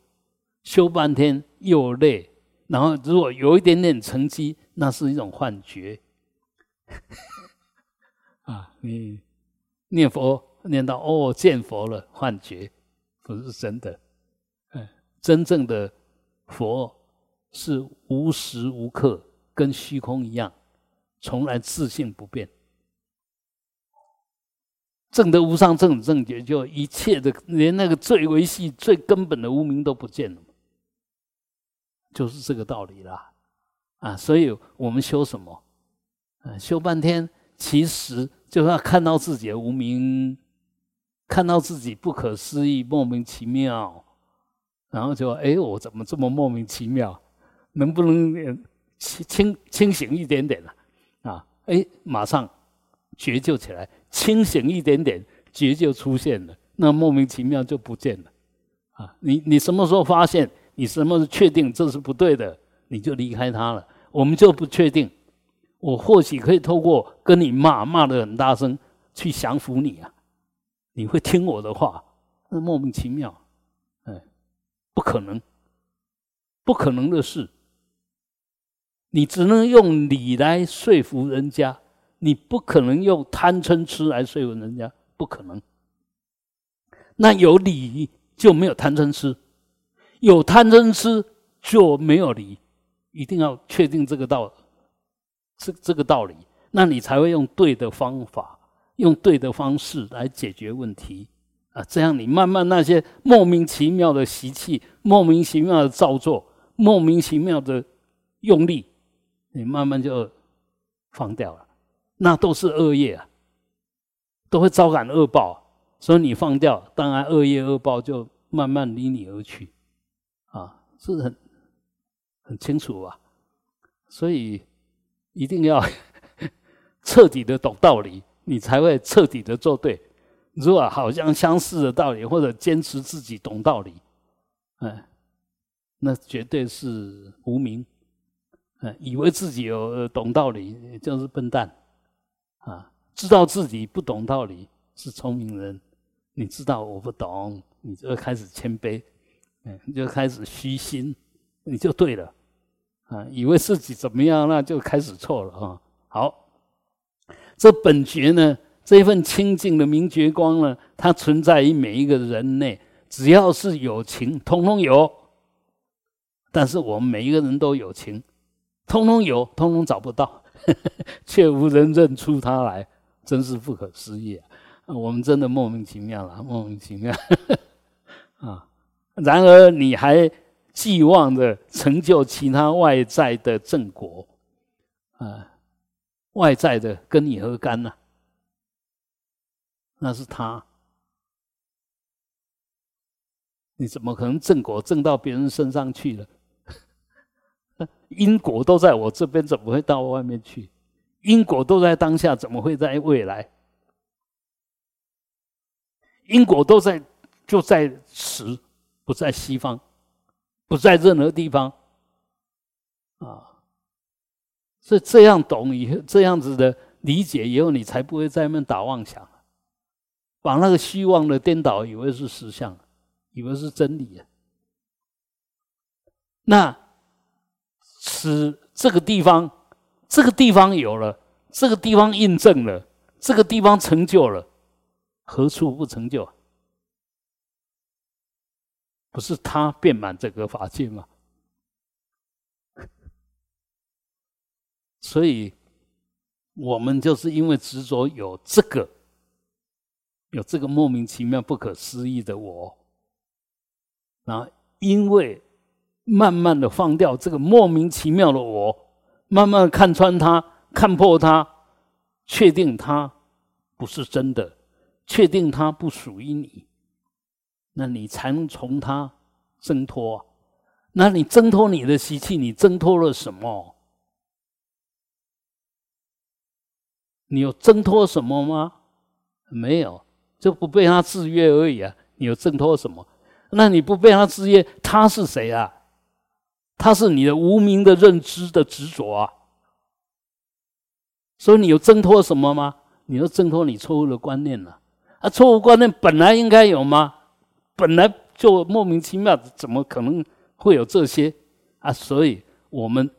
修半天又累，然后如果有一点点成绩，那是一种幻觉。啊，你念佛念到哦见佛了，幻觉不是真的。哎，真正的佛是无时无刻跟虚空一样，从来自性不变。正得无上正正觉，就一切的连那个最维系、最根本的无名都不见了，就是这个道理啦。啊，所以我们修什么？啊，修半天，其实就是要看到自己的无名，看到自己不可思议、莫名其妙，然后就哎，我怎么这么莫名其妙？能不能清清清醒一点点呢？哎，马上觉就起来。清醒一点点，觉就出现了，那莫名其妙就不见了，啊！你你什么时候发现？你什么时候确定这是不对的？你就离开他了。我们就不确定，我或许可以透过跟你骂骂的很大声，去降服你啊！你会听我的话？那莫名其妙，哎，不可能，不可能的事。你只能用理来说服人家。你不可能用贪嗔痴来说服人家，不可能。那有理就没有贪嗔痴，有贪嗔痴就没有理，一定要确定这个道，这这个道理，那你才会用对的方法，用对的方式来解决问题啊！这样你慢慢那些莫名其妙的习气、莫名其妙的造作、莫名其妙的用力，你慢慢就放掉了。那都是恶业啊，都会招感恶报，所以你放掉，当然恶业恶报就慢慢离你而去，啊，是很很清楚啊？所以一定要 彻底的懂道理，你才会彻底的做对。如果好像相似的道理，或者坚持自己懂道理，哎，那绝对是无名，嗯，以为自己有懂道理就是笨蛋。啊，知道自己不懂道理是聪明人。你知道我不懂，你就开始谦卑，嗯，就开始虚心，你就对了。啊，以为自己怎么样，那就开始错了啊。好，这本觉呢，这份清净的明觉光呢，它存在于每一个人内，只要是有情，通通有。但是我们每一个人都有情，通通有，通通找不到。却无人认出他来，真是不可思议啊！我们真的莫名其妙了，莫名其妙 啊！然而你还寄望着成就其他外在的正果啊？外在的跟你何干呢？那是他，你怎么可能正果正到别人身上去了？因果都在我这边，怎么会到外面去？因果都在当下，怎么会在未来？因果都在，就在此，不在西方，不在任何地方，啊！所以这样懂以后，这样子的理解以后，你才不会在那打妄想，把那个虚妄的颠倒，以为是实相，以为是真理啊。那。此这个地方，这个地方有了，这个地方印证了，这个地方成就了，何处不成就？不是他遍满这个法界吗？所以，我们就是因为执着有这个，有这个莫名其妙、不可思议的我，然后，因为。慢慢的放掉这个莫名其妙的我，慢慢看穿它，看破它，确定它不是真的，确定它不属于你，那你才能从它挣脱。那你挣脱你的习气，你挣脱了什么？你有挣脱什么吗？没有，就不被他制约而已啊。你有挣脱什么？那你不被他制约，他是谁啊？它是你的无名的认知的执着啊，所以你有挣脱什么吗？你要挣脱你错误的观念了啊！错误观念本来应该有吗？本来就莫名其妙，怎么可能会有这些啊？所以我们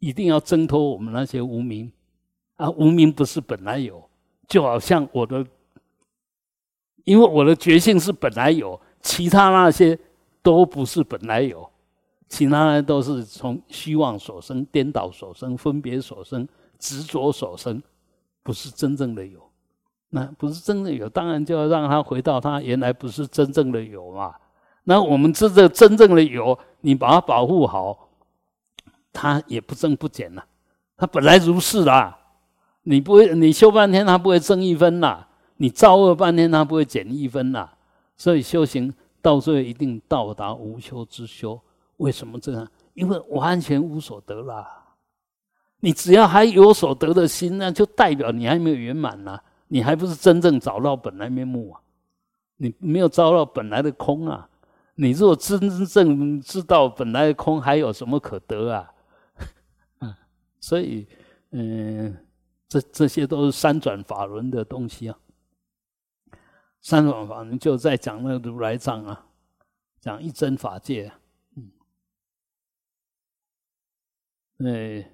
一定要挣脱我们那些无名啊！无名不是本来有，就好像我的，因为我的觉性是本来有，其他那些都不是本来有。其他的都是从虚妄所生、颠倒所生、分别所生、执着所生，不是真正的有。那不是真正有，当然就要让他回到他原来不是真正的有嘛。那我们这个真正的有，你把它保护好，它也不增不减了。它本来如是啦，你不会，你修半天它不会增一分呐，你造恶半天它不会减一分呐。所以修行到最后一定到达无修之修。为什么这样？因为完全无所得啦。你只要还有所得的心，那就代表你还没有圆满呐。你还不是真正找到本来面目啊？你没有找到本来的空啊？你如果真正知道本来的空，还有什么可得啊？所以，嗯，这这些都是三转法轮的东西啊。三转法轮就在讲那个如来藏啊，讲一真法界。呃，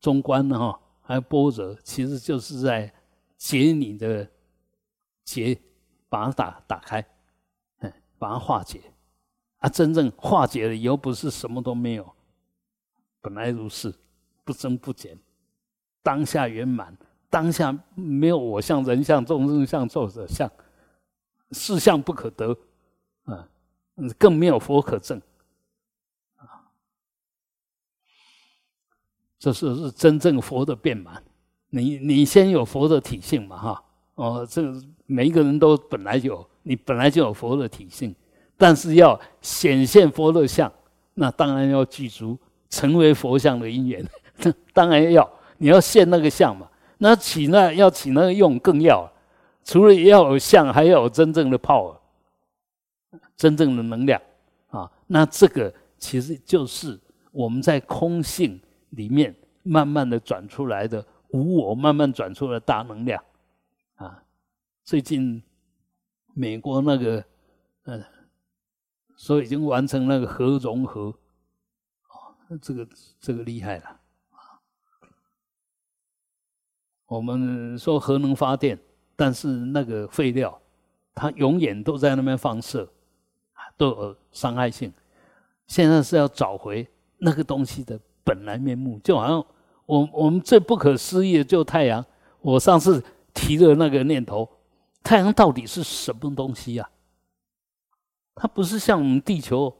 中观呢哈，还有般若，其实就是在解你的结，把它打打开，嗯，把它化解。啊，真正化解了以后，不是什么都没有，本来如是，不增不减，当下圆满，当下没有我相、人相、众生相、寿者相，事相不可得，啊，更没有佛可证。这是是真正佛的变满，你你先有佛的体性嘛哈。哦，这个每一个人都本来有，你本来就有佛的体性，但是要显现佛的相，那当然要具足成为佛像的因缘，当然要你要现那个相嘛，那起那要起那个用更要，除了要有相，还要有真正的 power，真正的能量啊，那这个其实就是我们在空性。里面慢慢的转出来的无我，慢慢转出来大能量，啊，最近美国那个，嗯，说已经完成那个核融合，哦，这个这个厉害了，啊，我们说核能发电，但是那个废料，它永远都在那边放射，都有伤害性，现在是要找回那个东西的。本来面目就好像我我们最不可思议的就太阳。我上次提的那个念头，太阳到底是什么东西呀？它不是像我们地球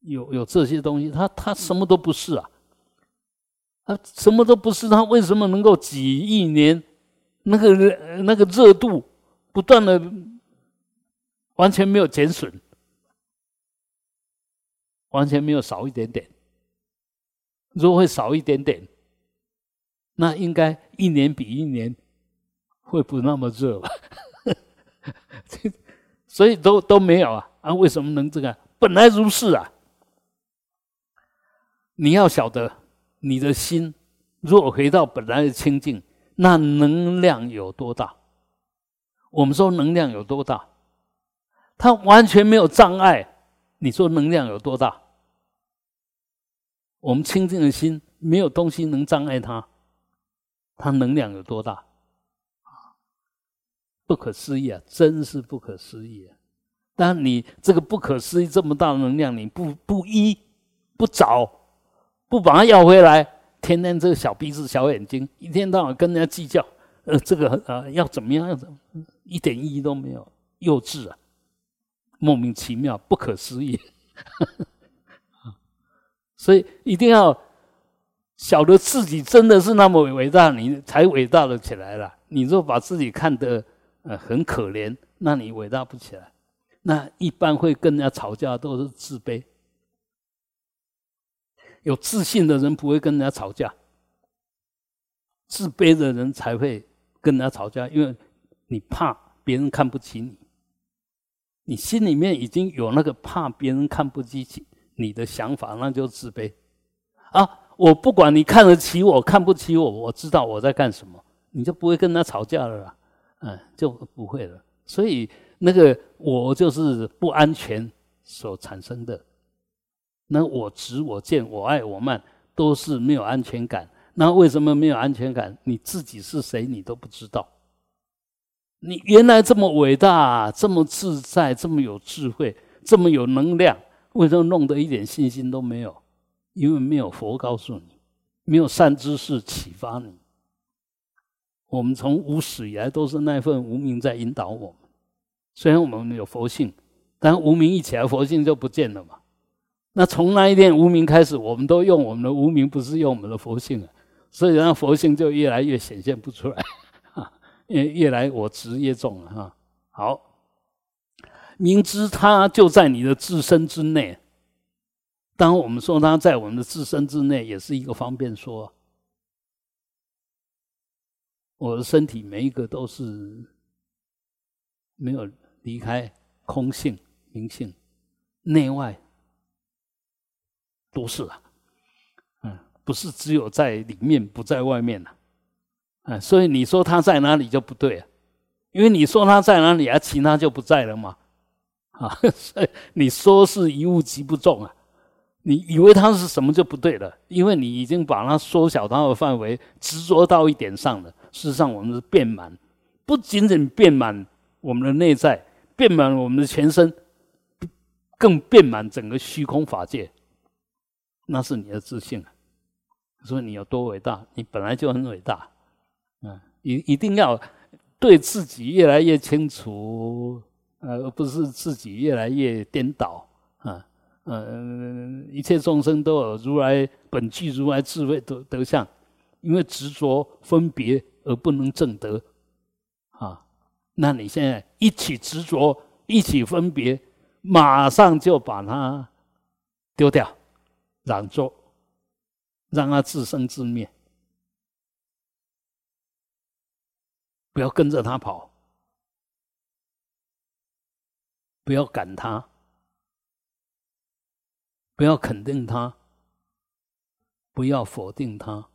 有有这些东西，它它什么都不是啊。它什么都不是，它为什么能够几亿年那个那个热度不断的完全没有减损，完全没有少一点点？如果会少一点点，那应该一年比一年会不那么热吧？所以都都没有啊啊！为什么能这个？本来如是啊！你要晓得，你的心若回到本来的清净，那能量有多大？我们说能量有多大？它完全没有障碍。你说能量有多大？我们清净的心，没有东西能障碍它，它能量有多大？不可思议啊！真是不可思议啊！但你这个不可思议这么大的能量，你不不依不找，不把它要回来，天天这个小鼻子小眼睛，一天到晚跟人家计较，呃，这个呃要怎么样？要怎么？一点意义都没有，幼稚啊！莫名其妙，不可思议。所以一定要晓得自己真的是那么伟大，你才伟大了起来了。你若把自己看得呃很可怜，那你伟大不起来。那一般会跟人家吵架都是自卑，有自信的人不会跟人家吵架，自卑的人才会跟人家吵架，因为你怕别人看不起你，你心里面已经有那个怕别人看不起起。你的想法那就自卑啊！我不管你看得起我，看不起我，我知道我在干什么，你就不会跟他吵架了啦，嗯，就不会了。所以那个我就是不安全所产生的，那我执、我见、我爱、我慢，都是没有安全感。那为什么没有安全感？你自己是谁，你都不知道。你原来这么伟大，这么自在，这么有智慧，这么有能量。为什么弄得一点信心都没有？因为没有佛告诉你，没有善知识启发你。我们从无始以来都是那份无名在引导我们。虽然我们有佛性，但无名一起来，佛性就不见了嘛。那从那一天无名开始，我们都用我们的无名，不是用我们的佛性了，所以让佛性就越来越显现不出来，越越来我执越重了哈。好。明知他就在你的自身之内，当我们说他在我们的自身之内，也是一个方便说。我的身体每一个都是没有离开空性明性，内外都是啊，嗯，不是只有在里面不在外面呐，嗯，所以你说他在哪里就不对啊，因为你说他在哪里啊，其他就不在了嘛。啊，你说是一物即不中啊，你以为它是什么就不对了，因为你已经把它缩小它的范围，执着到一点上了。事实上，我们是遍满，不仅仅遍满我们的内在，遍满我们的全身，更遍满整个虚空法界。那是你的自信啊！说你有多伟大，你本来就很伟大。嗯，一一定要对自己越来越清楚。呃，而不是自己越来越颠倒啊！呃，一切众生都有如来本具如来智慧德德相，因为执着分别而不能证得啊！那你现在一起执着，一起分别，马上就把它丢掉，让作，让它自生自灭，不要跟着他跑。不要赶他，不要肯定他，不要否定他，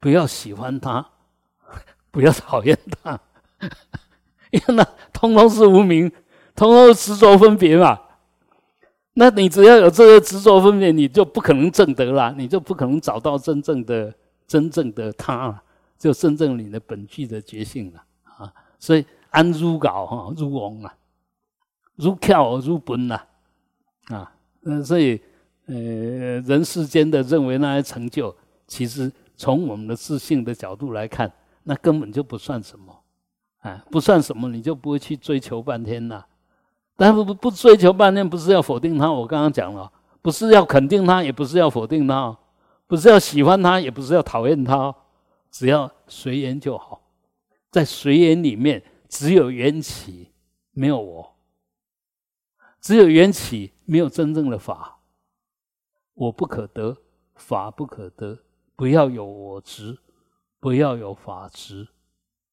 不要喜欢他，不要讨厌他，因为那通通是无名，通通是执着分别嘛。那你只要有这个执着分别，你就不可能证得了，你就不可能找到真正的、真正的他，就真正你的本具的觉性了啊。所以安如搞哈，如翁啊。如跳如奔呐，啊，嗯，所以，呃，人世间的认为那些成就，其实从我们的自信的角度来看，那根本就不算什么，啊，不算什么，你就不会去追求半天呐。但是不不追求半天，不是要否定他，我刚刚讲了，不是要肯定他，也不是要否定他，不是要喜欢他，也不是要讨厌他，只要随缘就好。在随缘里面，只有缘起，没有我；只有缘起，没有真正的法。我不可得，法不可得。不要有我执，不要有法执。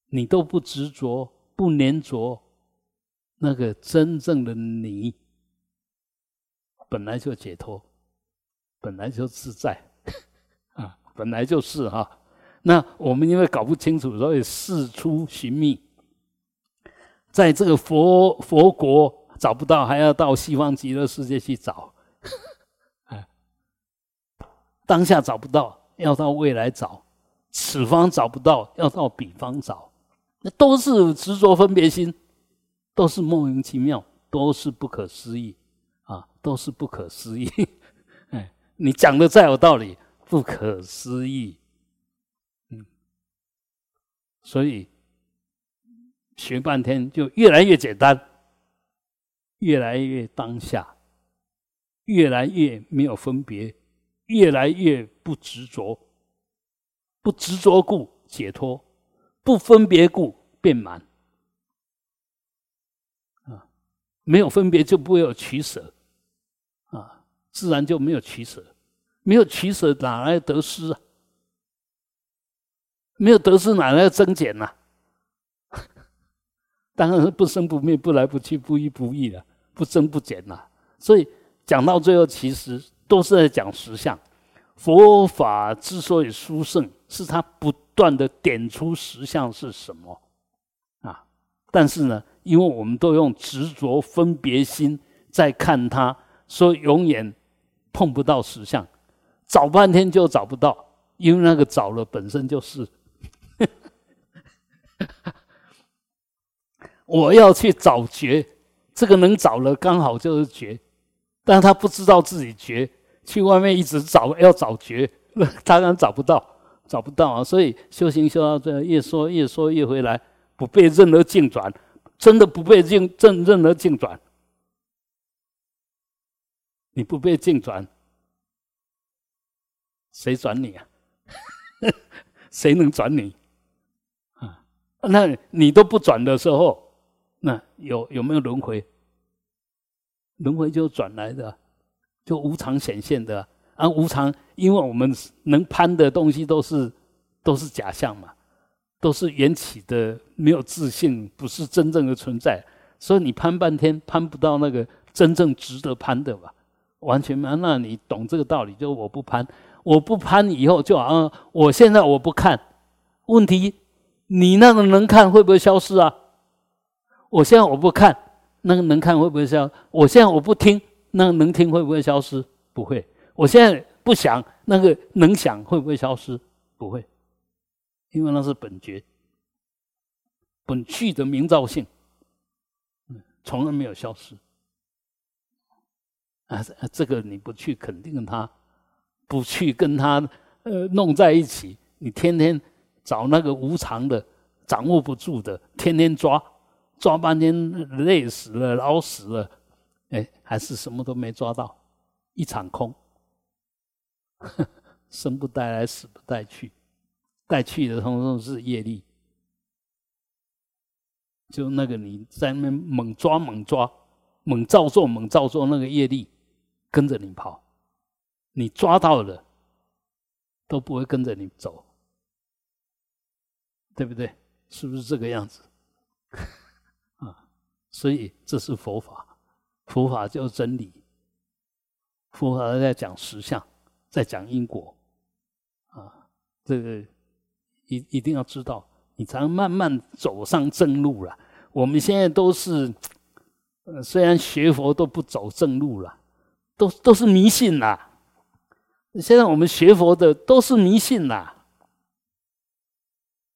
你都不执着，不粘着，那个真正的你，本来就解脱，本来就自在 啊，本来就是哈。那我们因为搞不清楚，所以四出寻觅，在这个佛佛国找不到，还要到西方极乐世界去找。哎，当下找不到，要到未来找；此方找不到，要到彼方找。那都是执着分别心，都是莫名其妙，都是不可思议啊，都是不可思议。哎，你讲的再有道理，不可思议。嗯所以学半天就越来越简单，越来越当下，越来越没有分别，越来越不执着。不执着故解脱，不分别故变满。啊，没有分别就不会有取舍，啊，自然就没有取舍，没有取舍哪来得失啊？没有得失，哪来增减呢？当然是不生不灭、不来不去、不依不异的，不增不减呐。所以讲到最后，其实都是在讲实相。佛法之所以殊胜，是它不断的点出实相是什么啊。但是呢，因为我们都用执着分别心在看它，所以永远碰不到实相，找半天就找不到，因为那个找了本身就是。我要去找觉，这个能找了刚好就是觉，但他不知道自己觉，去外面一直找要找觉，当然找不到，找不到啊！所以修行修到这，越说越说越回来，不被任何境转，真的不被境正任何境转，你不被境转，谁转你啊？谁能转你啊？那你都不转的时候，那有有没有轮回？轮回就转来的，就无常显现的。啊，无常，因为我们能攀的东西都是都是假象嘛，都是缘起的，没有自信，不是真正的存在。所以你攀半天，攀不到那个真正值得攀的吧？完全没。那你懂这个道理，就我不攀，我不攀以后，就好像我现在我不看问题。你那个能看会不会消失啊？我现在我不看，那个能看会不会消？我现在我不听，那个能听会不会消失？不会。我现在不想，那个能想会不会消失？不会，因为那是本觉、本具的明照性，从来没有消失。啊，这个你不去肯定它，不去跟它呃弄在一起，你天天。找那个无常的、掌握不住的，天天抓，抓半天累死了、老死了，哎，还是什么都没抓到，一场空，生不带来，死不带去，带去的通通是业力。就那个你在那猛抓、猛抓、猛照做、猛照做，那个业力跟着你跑，你抓到了都不会跟着你走。对不对？是不是这个样子？所以这是佛法，佛法就真理，佛法在讲实相，在讲因果，啊，这个一一定要知道，你才能慢慢走上正路了。我们现在都是，虽然学佛都不走正路了，都都是迷信啦。现在我们学佛的都是迷信啦。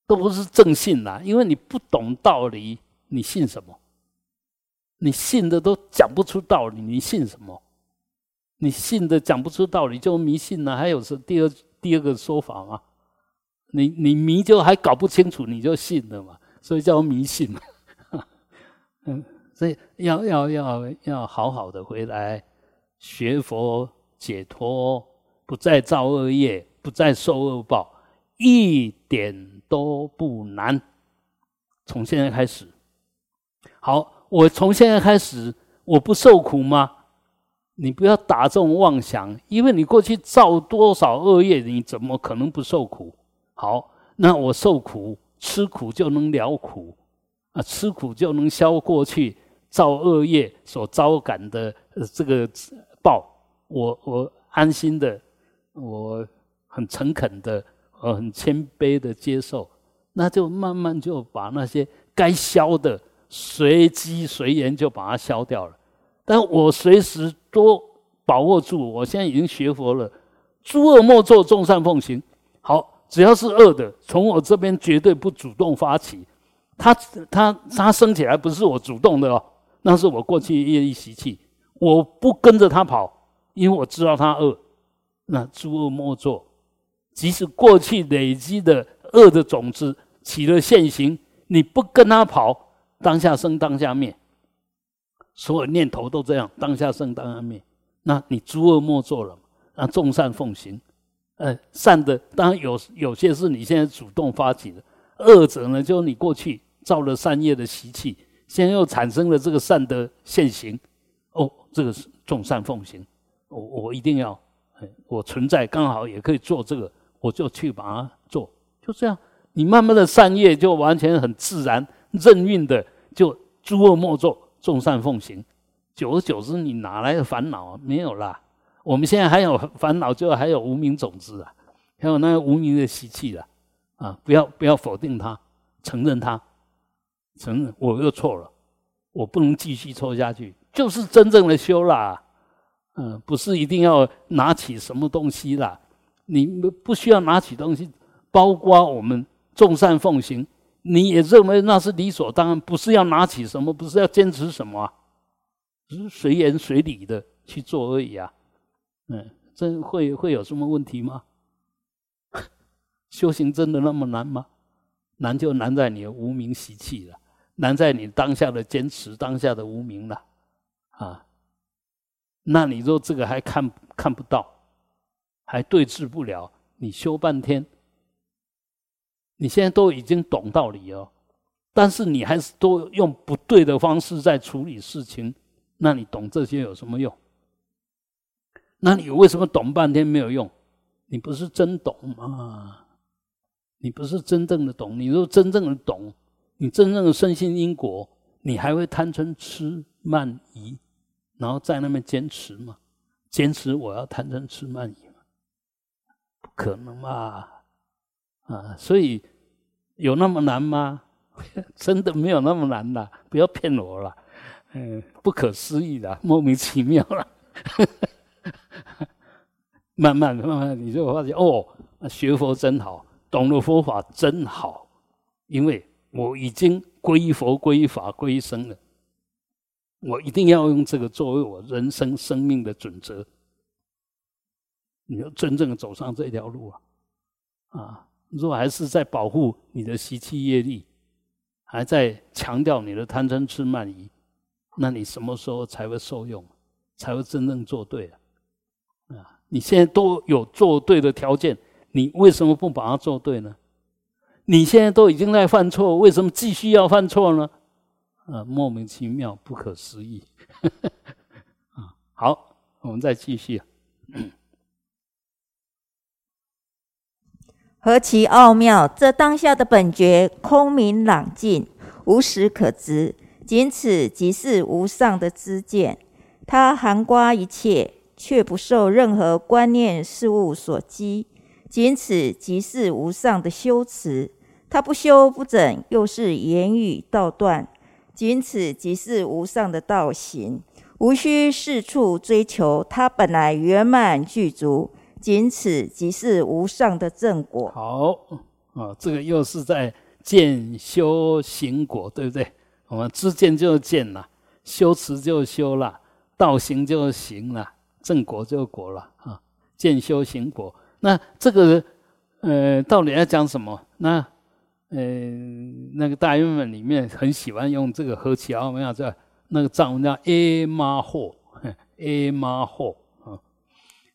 都不是正信啦，因为你不懂道理，你信什么？你信的都讲不出道理，你信什么？你信的讲不出道理就迷信了。还有是第二第二个说法吗？你你迷就还搞不清楚，你就信了嘛，所以叫迷信嘛。嗯，所以要要要要好好的回来学佛解脱，不再造恶业，不再受恶报，一点都不难。从现在开始，好，我从现在开始，我不受苦吗？你不要打这种妄想，因为你过去造多少恶业，你怎么可能不受苦？好，那我受苦，吃苦就能了苦啊，吃苦就能消过去造恶业所遭感的这个报。我我安心的，我很诚恳的，我，很谦卑的接受，那就慢慢就把那些该消的随机随缘就把它消掉了。但我随时都把握住，我现在已经学佛了，诸恶莫作，众善奉行。好，只要是恶的，从我这边绝对不主动发起。他他他升起来不是我主动的哦，那是我过去业力习气，我不跟着他跑，因为我知道他恶。那诸恶莫作，即使过去累积的恶的种子起了。现行，你不跟他跑，当下生当下灭。所有念头都这样，当下生当下灭。那你诸恶莫作了，那众善奉行。呃，善的当然有有些是你现在主动发起的，恶者呢，就是你过去造了善业的习气，现在又产生了这个善的现行。哦，这个是众善奉行。我我一定要，我存在刚好也可以做这个，我就去把它做。就这样，你慢慢的善业就完全很自然任运的，就诸恶莫作。众善奉行，久而久之，你哪来的烦恼啊？没有啦。我们现在还有烦恼，就还有无名种子啊，还有那个无名的习气啊。啊，不要不要否定它，承认它，承认我又错了，我不能继续错下去，就是真正的修啦。嗯，不是一定要拿起什么东西啦，你不需要拿起东西，包括我们众善奉行。你也认为那是理所当然，不是要拿起什么，不是要坚持什么，只是随缘随理的去做而已啊。嗯，这会会有什么问题吗？修行真的那么难吗？难就难在你的无名习气了，难在你当下的坚持，当下的无名了啊。那你说这个还看看不到，还对治不了，你修半天。你现在都已经懂道理了，但是你还是都用不对的方式在处理事情，那你懂这些有什么用？那你为什么懂半天没有用？你不是真懂吗？你不是真正的懂。你若真正的懂，你真正的深信因果，你还会贪嗔痴慢疑，然后在那边坚持吗？坚持我要贪嗔痴慢疑吗？不可能嘛！啊，所以有那么难吗？真的没有那么难的，不要骗我了。嗯，不可思议的，莫名其妙了。慢慢慢慢，你就会发现哦，学佛真好，懂了佛法真好，因为我已经皈依佛、皈依法、皈依僧了。我一定要用这个作为我人生生命的准则。你要真正走上这条路啊，啊！如果还是在保护你的习气业力，还在强调你的贪嗔痴慢疑，那你什么时候才会受用？才会真正做对啊？啊！你现在都有做对的条件，你为什么不把它做对呢？你现在都已经在犯错，为什么继续要犯错呢？啊，莫名其妙，不可思议！啊，好，我们再继续。何其奥妙！这当下的本觉空明朗净，无实可知，仅此即是无上的知见。它含刮一切，却不受任何观念事物所激，仅此即是无上的修持。它不修不整，又是言语道断，仅此即是无上的道行。无需四处追求，它本来圆满具足。仅此即是无上的正果。好啊，这个又是在见修行果，对不对？我们知见就见了，修持就修了，道行就行了，正果就果了啊。见修行果，那这个呃，到底要讲什么？那呃，那个大英文里面很喜欢用这个合起奥妙这那个藏文叫 A 玛霍，A 玛霍啊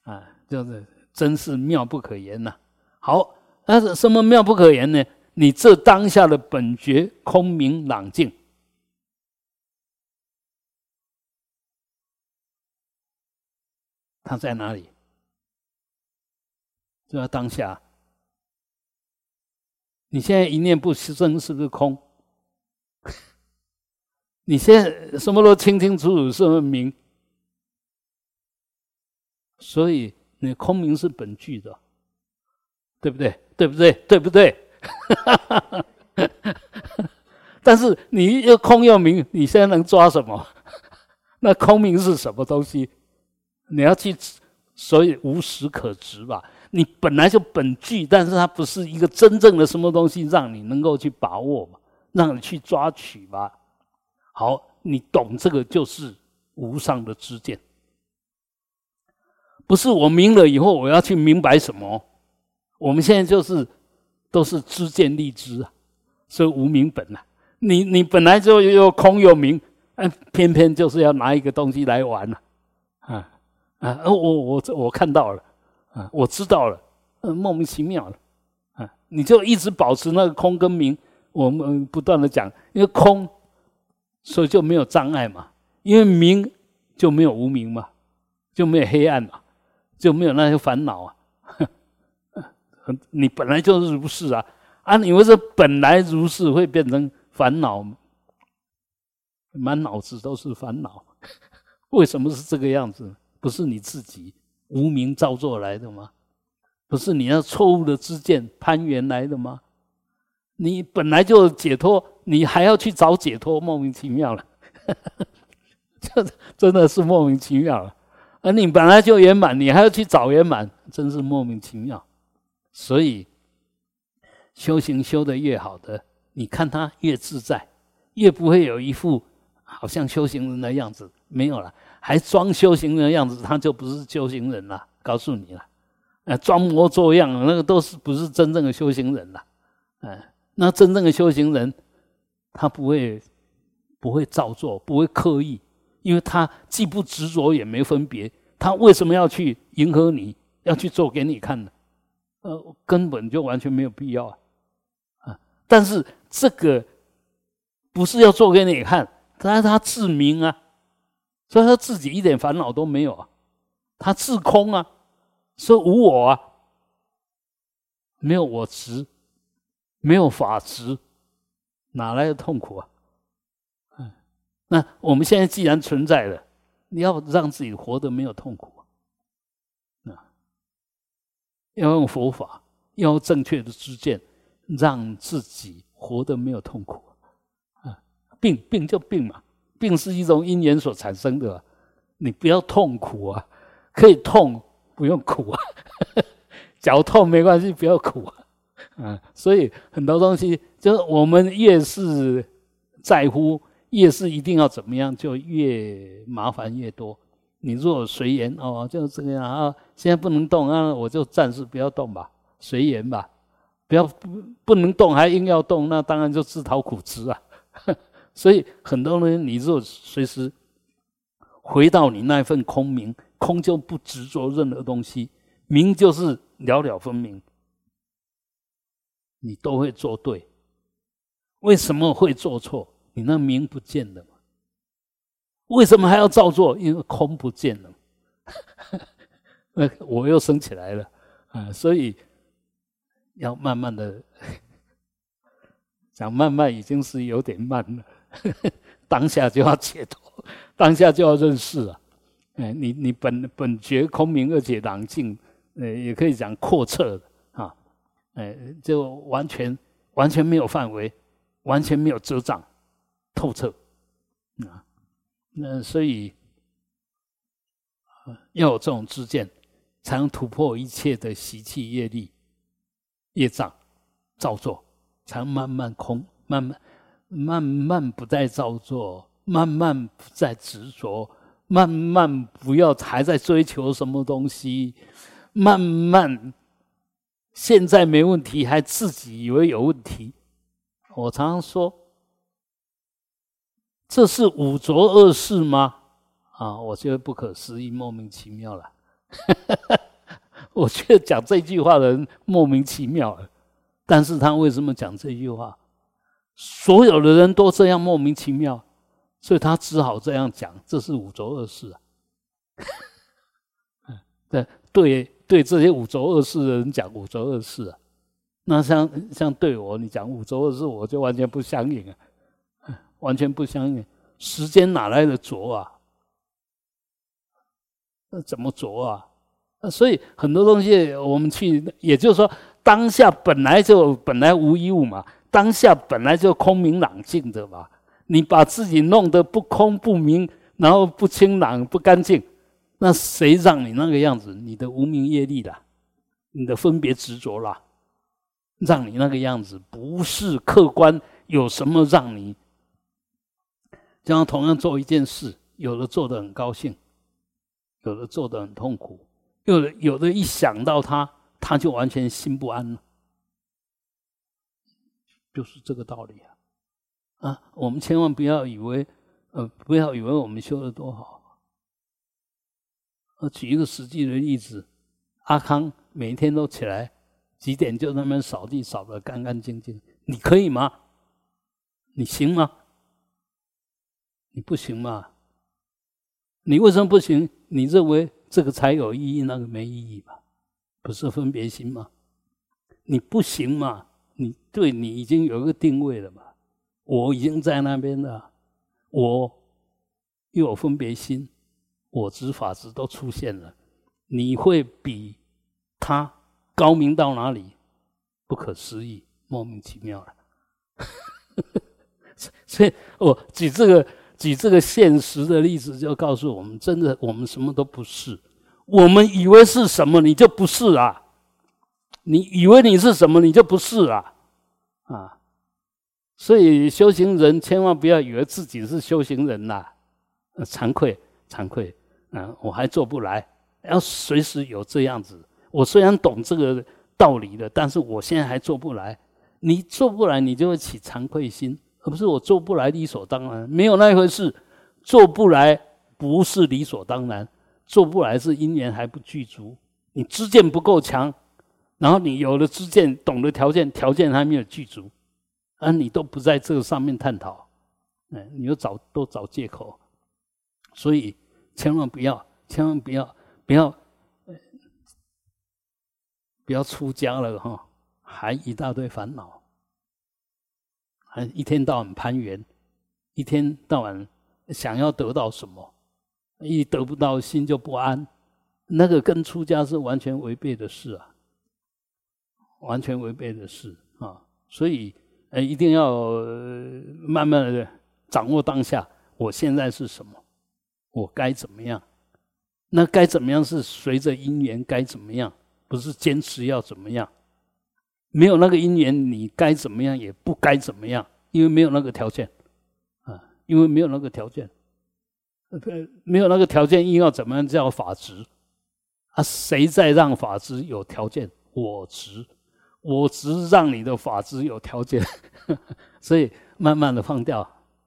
啊，就是真是妙不可言呐。好，那是什么妙不可言呢？你这当下的本觉空明朗净，它在哪里？就在当下。你现在一念不生，是不是空？你现在什么都清清楚楚，是不是明？所以你空明是本具的，对不对？对不对？对不对？但是你又空又明，你现在能抓什么？那空明是什么东西？你要去，所以无实可执吧。你本来就本具，但是它不是一个真正的什么东西，让你能够去把握嘛，让你去抓取吧。好，你懂这个就是无上的知见，不是我明了以后我要去明白什么。我们现在就是都是知见立知啊，所以无明本啊。你你本来就又空又明，哎，偏偏就是要拿一个东西来玩了，啊啊！我我我看到了。啊，我知道了，嗯，莫名其妙了，啊，你就一直保持那个空跟明，我们不断的讲，因为空，所以就没有障碍嘛，因为明就没有无明嘛，就没有黑暗嘛，就没有那些烦恼啊，你本来就是如是啊，啊，你为什么本来如是会变成烦恼，满脑子都是烦恼，为什么是这个样子？不是你自己。无名造作来的吗？不是你那错误的知见攀缘来的吗？你本来就解脱，你还要去找解脱，莫名其妙了。这真的是莫名其妙了。而你本来就圆满，你还要去找圆满，真是莫名其妙。所以修行修得越好的，你看他越自在，越不会有一副好像修行人的样子，没有了。还装修行人的样子，他就不是修行人了。告诉你了，呃，装模作样，那个都是不是真正的修行人了。哎，那真正的修行人，他不会不会造作，不会刻意，因为他既不执着，也没分别。他为什么要去迎合你，要去做给你看呢？呃，根本就完全没有必要啊。啊，但是这个不是要做给你看，但是他自明啊。所以他自己一点烦恼都没有啊，他自空啊，说无我啊，没有我执，没有法执，哪来的痛苦啊？那我们现在既然存在了，你要让自己活得没有痛苦啊，要用佛法，要用正确的知见，让自己活得没有痛苦啊，病病就病嘛。病是一种因缘所产生的，你不要痛苦啊，可以痛不用苦啊，脚痛没关系，不要苦啊，啊，所以很多东西就是我们越是在乎，越是一定要怎么样，就越麻烦越多。你若随缘哦，就这个样啊，现在不能动啊，我就暂时不要动吧，随缘吧，不要不不能动还硬要动，那当然就自讨苦吃啊。所以很多人，你若随时回到你那份空明，空就不执着任何东西，明就是了了分明，你都会做对。为什么会做错？你那名不见了嘛？为什么还要照做？因为空不见了。那 我又升起来了啊！所以要慢慢的 讲，慢慢已经是有点慢了。当下就要解脱，当下就要认识啊！哎，你你本本觉空明，而且朗净，呃，也可以讲阔彻的啊！哎，就完全完全没有范围，完全没有遮障，透彻啊！那所以要有这种知见，才能突破一切的习气业力、业障造作，才能慢慢空，慢慢。慢慢不再造作，慢慢不再执着，慢慢不要还在追求什么东西，慢慢现在没问题，还自己以为有问题。我常常说，这是五浊恶世吗？啊，我觉得不可思议，莫名其妙了。我觉得讲这句话的人莫名其妙了。但是他为什么讲这句话？所有的人都这样莫名其妙，所以他只好这样讲。这是五浊恶世啊！对 对对，这些五浊恶世的人讲五浊恶世啊，那像像对我你讲五浊恶世，我就完全不相应啊，完全不相应。时间哪来的浊啊？那怎么浊啊？所以很多东西我们去，也就是说。当下本来就本来无一物嘛，当下本来就空明朗净的嘛。你把自己弄得不空不明，然后不清朗不干净，那谁让你那个样子？你的无名业力啦，你的分别执着啦，让你那个样子，不是客观。有什么让你这样同样做一件事，有的做的很高兴，有的做的很痛苦，有的有的一想到他。他就完全心不安了，就是这个道理啊！啊，我们千万不要以为，呃，不要以为我们修的多好。我举一个实际的例子：阿康每天都起来几点就那边扫地，扫得干干净净，你可以吗？你行吗？你不行吗？你为什么不行？你认为这个才有意义，那个没意义吧？不是分别心吗？你不行嘛？你对你已经有一个定位了嘛？我已经在那边了，我又有分别心，我执法执都出现了，你会比他高明到哪里？不可思议，莫名其妙 了。所以，我举这个举这个现实的例子，就告诉我们：真的，我们什么都不是。我们以为是什么，你就不是啊！你以为你是什么，你就不是啊！啊！所以修行人千万不要以为自己是修行人呐，惭愧，惭愧！啊，我还做不来，要随时有这样子。我虽然懂这个道理的，但是我现在还做不来。你做不来，你就会起惭愧心，而不是我做不来理所当然，没有那一回事。做不来不是理所当然。做不来是因缘还不具足，你知见不够强，然后你有了知见，懂得条件，条件还没有具足，啊，你都不在这个上面探讨，哎，你又找都找借口，所以千万不要，千万不要，不要，不要出家了哈，还一大堆烦恼，还一天到晚攀缘，一天到晚想要得到什么。一得不到，心就不安，那个跟出家是完全违背的事啊，完全违背的事啊，所以呃，一定要慢慢的掌握当下，我现在是什么，我该怎么样？那该怎么样是随着因缘该怎么样，不是坚持要怎么样？没有那个因缘，你该怎么样也不该怎么样，因为没有那个条件啊，因为没有那个条件。呃，没有那个条件，硬要怎么样叫法执？啊，谁在让法执有条件？我执，我执让你的法执有条件，所以慢慢的放掉。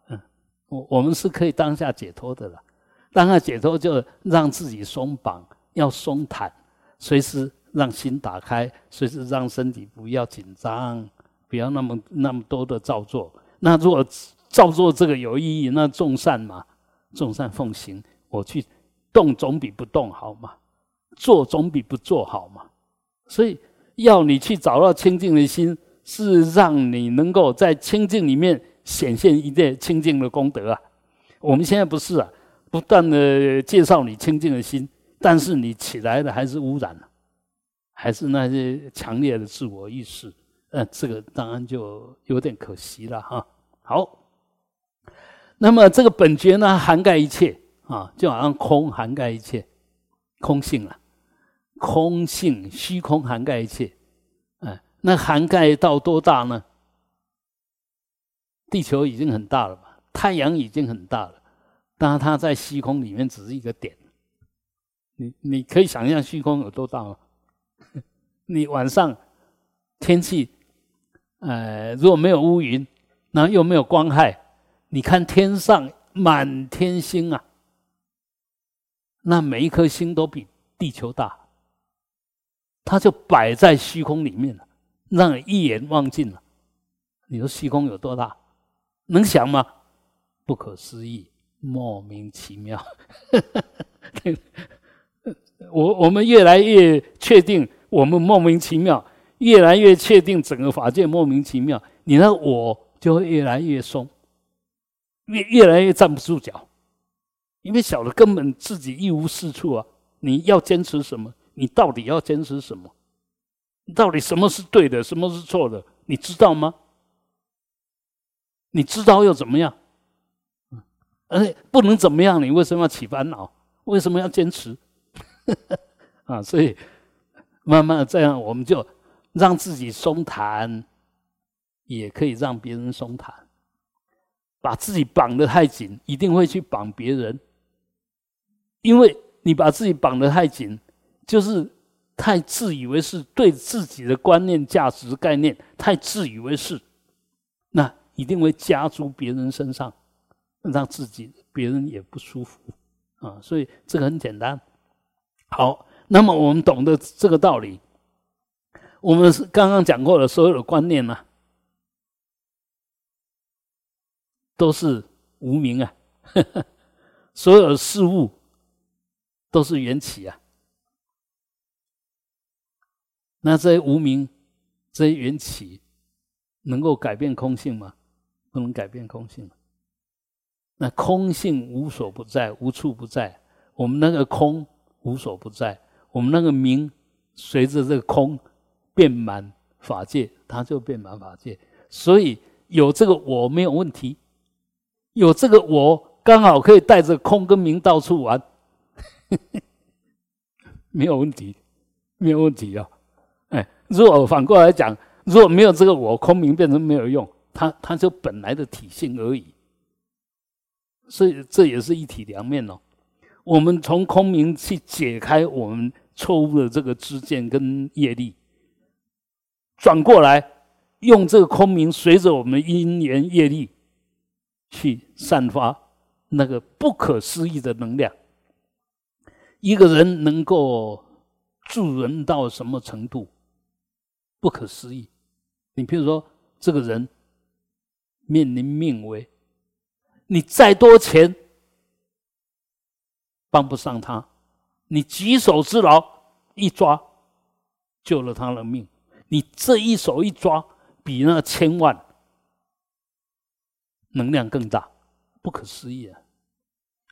嗯，我我们是可以当下解脱的了。当下解脱就让自己松绑，要松坦，随时让心打开，随时让身体不要紧张，不要那么那么多的造作。那如果造作这个有意义，那众善嘛。众善奉行，我去动总比不动好嘛，做总比不做好嘛。所以要你去找到清净的心，是让你能够在清净里面显现一点清净的功德啊。我们现在不是啊，不断的介绍你清净的心，但是你起来的还是污染了，还是那些强烈的自我意识。呃，这个当然就有点可惜了哈。好。那么这个本觉呢，涵盖一切啊，就好像空涵盖一切，空性啊，空性虚空涵盖一切，哎，那涵盖到多大呢？地球已经很大了吧？太阳已经很大了，当然它在虚空里面只是一个点。你你可以想象虚空有多大吗？你晚上天气，呃，如果没有乌云，然后又没有光害，你看天上满天星啊，那每一颗星都比地球大，它就摆在虚空里面了，让你一眼望尽了。你说虚空有多大？能想吗？不可思议，莫名其妙。我我们越来越确定，我们莫名其妙，越来越确定整个法界莫名其妙。你那我就会越来越松，越越来越站不住脚，因为小的根本自己一无是处啊！你要坚持什么？你到底要坚持什么？到底什么是对的，什么是错的？你知道吗？你知道又怎么样？而且不能怎么样，你为什么要起烦恼？为什么要坚持？啊，所以慢慢的这样，我们就让自己松坦，也可以让别人松坦。把自己绑得太紧，一定会去绑别人，因为你把自己绑得太紧，就是太自以为是，对自己的观念、价值概念太自以为是，那一定会加诸别人身上，让自己别人也不舒服啊。所以这个很简单。好，那么我们懂得这个道理，我们刚刚讲过的所有的观念呢，都是无名啊，所有的事物都是缘起啊。那这些无名，这些缘起，能够改变空性吗？不能改变空性。那空性无所不在，无处不在。我们那个空。无所不在，我们那个名随着这个空变满法界，它就变满法界。所以有这个我没有问题，有这个我刚好可以带着空跟名到处玩，没有问题，没有问题啊！哎，如果反过来讲，如果没有这个我，空名变成没有用，它它就本来的体性而已。所以这也是一体两面哦。我们从空明去解开我们错误的这个知见跟业力，转过来用这个空明，随着我们因缘业力去散发那个不可思议的能量。一个人能够助人到什么程度？不可思议。你比如说，这个人面临命危，你再多钱。帮不上他，你举手之劳一抓，救了他的命。你这一手一抓，比那千万能量更大，不可思议啊！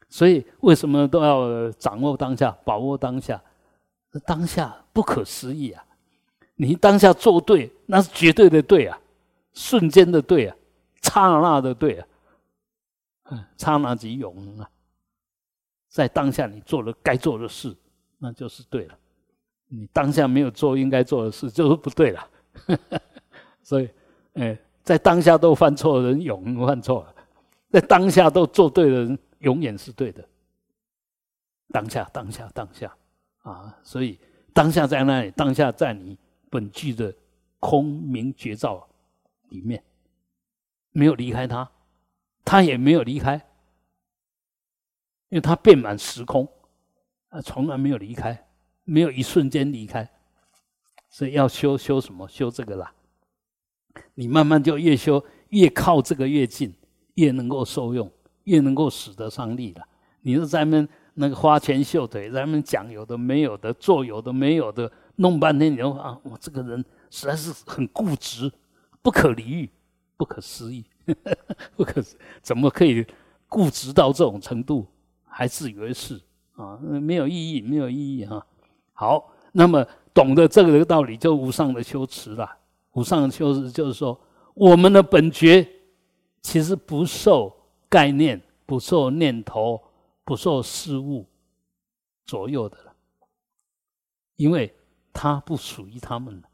所以为什么都要掌握当下，把握当下？当下不可思议啊！你当下做对，那是绝对的对啊，瞬间的对啊，刹那的对啊，嗯，刹那即永恒啊！在当下，你做了该做的事，那就是对了。你当下没有做应该做的事，就是不对了。所以，哎，在当下都犯错的人，永远犯错了；在当下都做对的人，永远是对的。当下，当下，当下，啊！所以，当下在那里，当下在你本具的空明绝照里面，没有离开他，他也没有离开。因为它遍满时空，啊，从来没有离开，没有一瞬间离开，所以要修修什么？修这个啦。你慢慢就越修越靠这个越近，越能够受用，越能够使得上力了。你是在那那个花拳绣腿，在那讲有的没有的，做有的没有的，弄半天，你说啊，我这个人实在是很固执，不可理喻，不可思议，不可怎么可以固执到这种程度？还自以为是啊，没有意义，没有意义哈。好，那么懂得这个道理，就无上的修持了。无上的修持就是说，我们的本觉其实不受概念、不受念头、不受事物左右的了，因为它不属于他们了。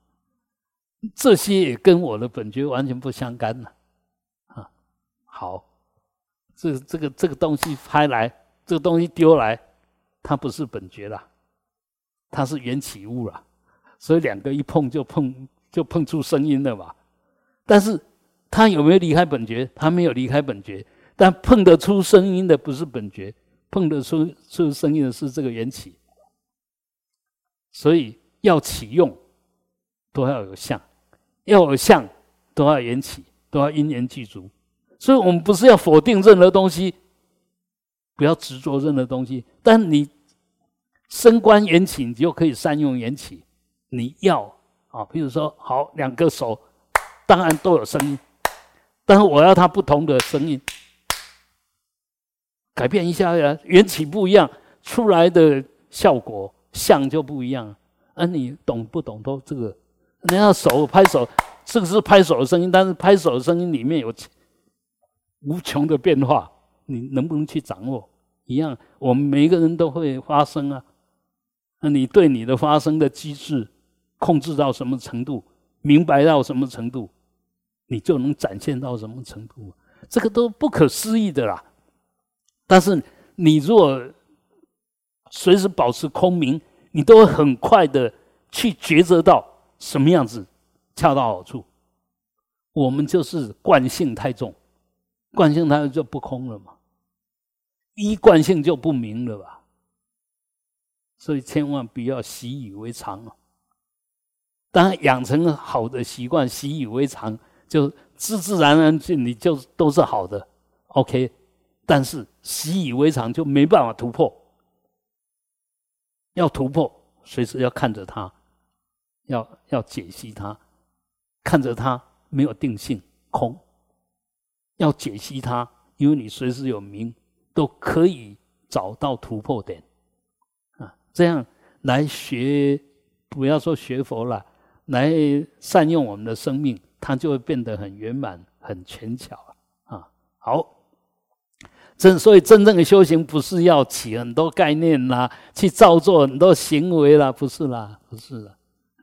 这些也跟我的本觉完全不相干了啊。好，这这个这个东西拍来。这个东西丢来，它不是本觉了，它是缘起物了，所以两个一碰就碰，就碰出声音了吧？但是他有没有离开本觉？他没有离开本觉，但碰得出声音的不是本觉，碰得出出声音的是这个缘起。所以要启用，都要有相，要有相，都要缘起，都要因缘具足。所以我们不是要否定任何东西，不要执着任何东西，但你升官缘起，你就可以善用缘起。你要啊，比如说，好，两个手当然都有声音，但是我要它不同的声音，改变一下呀，缘起不一样，出来的效果像就不一样。啊，你懂不懂？都这个，你要手拍手，这个是拍手的声音，但是拍手的声音里面有。无穷的变化，你能不能去掌握？一样，我们每一个人都会发生啊。那你对你的发生的机制控制到什么程度，明白到什么程度，你就能展现到什么程度，这个都不可思议的啦。但是你若随时保持空明，你都会很快的去抉择到什么样子恰到好处。我们就是惯性太重。惯性太重就不空了嘛，一贯性就不明了吧，所以千万不要习以为常啊。当然养成好的习惯，习以为常，就自自然然就你就都是好的，OK。但是习以为常就没办法突破，要突破，随时要看着它，要要解析它，看着它没有定性，空。要解析它，因为你随时有明，都可以找到突破点，啊，这样来学，不要说学佛了，来善用我们的生命，它就会变得很圆满、很全巧啊。啊好，真所以真正的修行不是要起很多概念啦，去造作很多行为啦，不是啦，不是啦，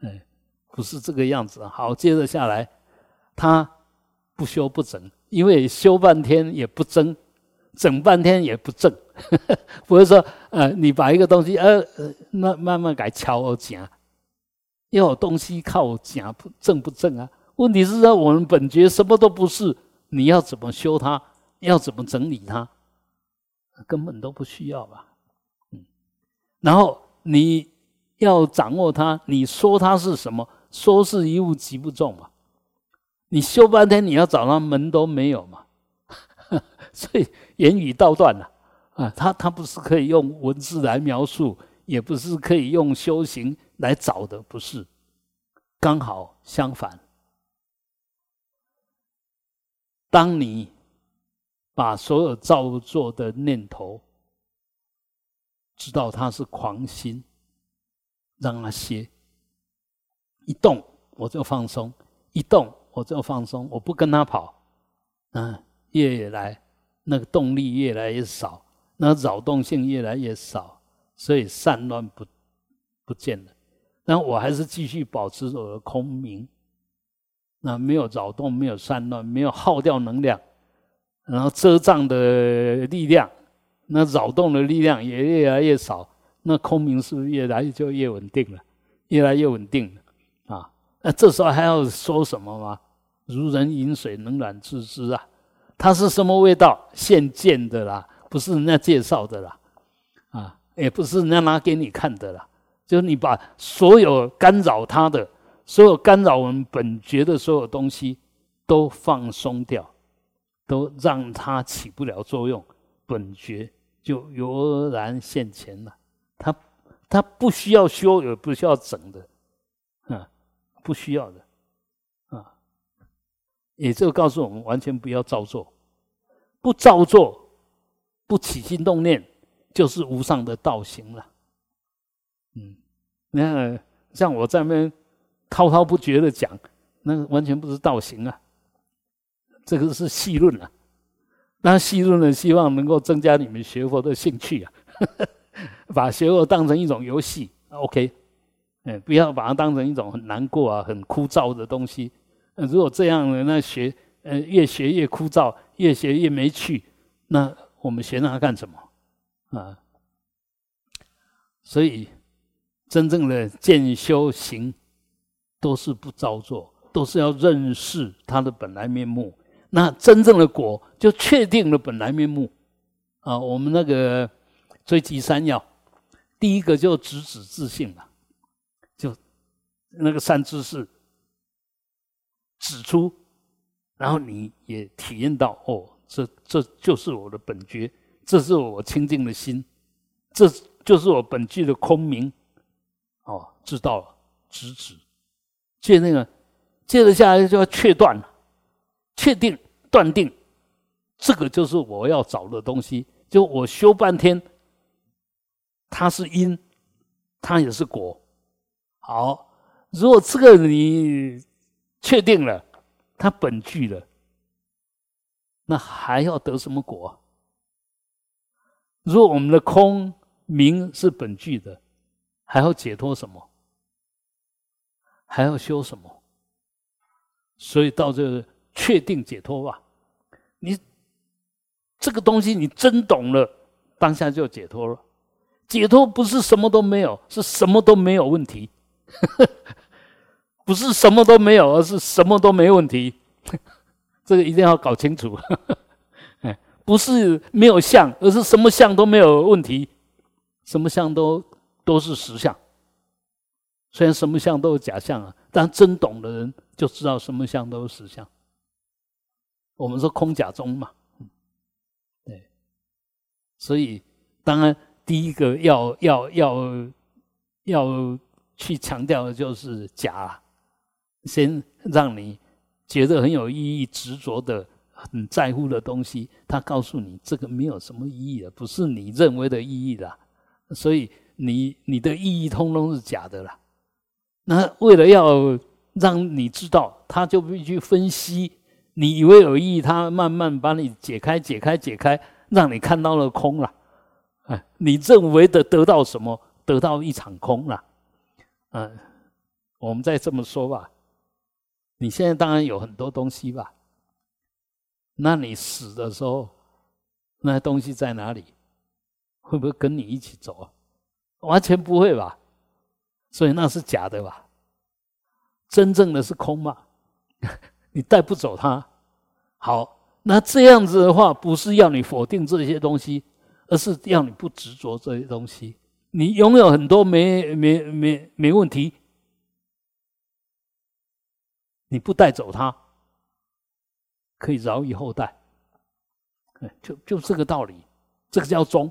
哎，不是这个样子。好，接着下来，他不修不整。因为修半天也不正，整半天也不正，不是说呃，你把一个东西呃呃慢慢慢改敲讲，要有东西靠讲不正不正啊？问题是说我们本觉什么都不是，你要怎么修它？要怎么整理它？根本都不需要吧？嗯，然后你要掌握它，你说它是什么？说是一物即不中嘛。你修半天，你要找他门都没有嘛，所以言语道断了啊。他他不是可以用文字来描述，也不是可以用修行来找的，不是。刚好相反，当你把所有造作的念头知道它是狂心，让它歇，一动我就放松，一动。我就放松，我不跟他跑，啊，越来那个动力越来越少，那扰动性越来越少，所以散乱不不见了。那我还是继续保持我的空明，那没有扰动，没有散乱，没有耗掉能量，然后遮障的力量，那扰动的力量也越来越少，那空明是不是越来就越稳定了？越来越稳定了啊！那这时候还要说什么吗？如人饮水，冷暖自知啊！它是什么味道？现见的啦，不是人家介绍的啦，啊，也不是人家拿给你看的啦。就是你把所有干扰它的、所有干扰我们本觉的所有东西都放松掉，都让它起不了作用，本觉就油然现前了。它它不需要修，也不需要整的，啊，不需要的。也就告诉我们，完全不要造作，不造作，不起心动念，就是无上的道行了。嗯，你看，像我在那边滔滔不绝的讲，那完全不是道行啊，这个是细论啊。那细论呢，希望能够增加你们学佛的兴趣啊，把学佛当成一种游戏，OK，哎，不要把它当成一种很难过啊、很枯燥的东西。那如果这样呢，那学呃越学越枯燥，越学越没趣，那我们学它干什么啊？所以真正的见修行都是不造作，都是要认识它的本来面目。那真正的果就确定了本来面目啊！我们那个追击三要，第一个就直指自性了，就那个三知识指出，然后你也体验到哦，这这就是我的本觉，这是我清净的心，这就是我本具的空明。哦，知道了，直指，接那个，接着下来就要确断了，确定。断定，这个就是我要找的东西。就我修半天，它是因，它也是果。好，如果这个你确定了，它本具了，那还要得什么果？如果我们的空明是本具的，还要解脱什么？还要修什么？所以到这个确定解脱吧。你这个东西，你真懂了，当下就解脱了。解脱不是什么都没有，是什么都没有问题。不是什么都没有，而是什么都没问题。这个一定要搞清楚。不是没有相，而是什么相都没有问题，什么相都都是实相。虽然什么相都是假象啊，但真懂的人就知道什么相都是实相。我们说空假中嘛，对，所以当然第一个要要要要去强调的就是假，先让你觉得很有意义、执着的、很在乎的东西，他告诉你这个没有什么意义的，不是你认为的意义啦，所以你你的意义通通是假的啦。那为了要让你知道，他就必须分析。你以为有意义，他慢慢把你解开、解开、解开，让你看到了空了。哎，你认为的得到什么？得到一场空了。嗯，我们再这么说吧。你现在当然有很多东西吧？那你死的时候，那些东西在哪里？会不会跟你一起走啊？完全不会吧？所以那是假的吧？真正的是空嘛？你带不走它，好，那这样子的话，不是要你否定这些东西，而是要你不执着这些东西。你拥有很多没没没没问题，你不带走它，可以饶以后代。就就这个道理，这个叫中，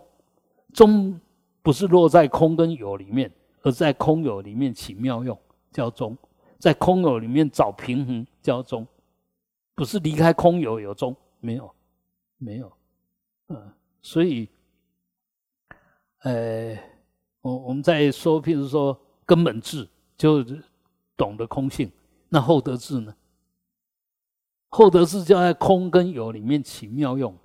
中不是落在空跟有里面，而在空有里面起妙用，叫中，在空有里面找平衡，叫中。不是离开空有有中没有，没有，嗯，所以，呃，我我们在说，譬如说根本智，就懂得空性，那厚德智呢？厚德智就在空跟有里面起妙用，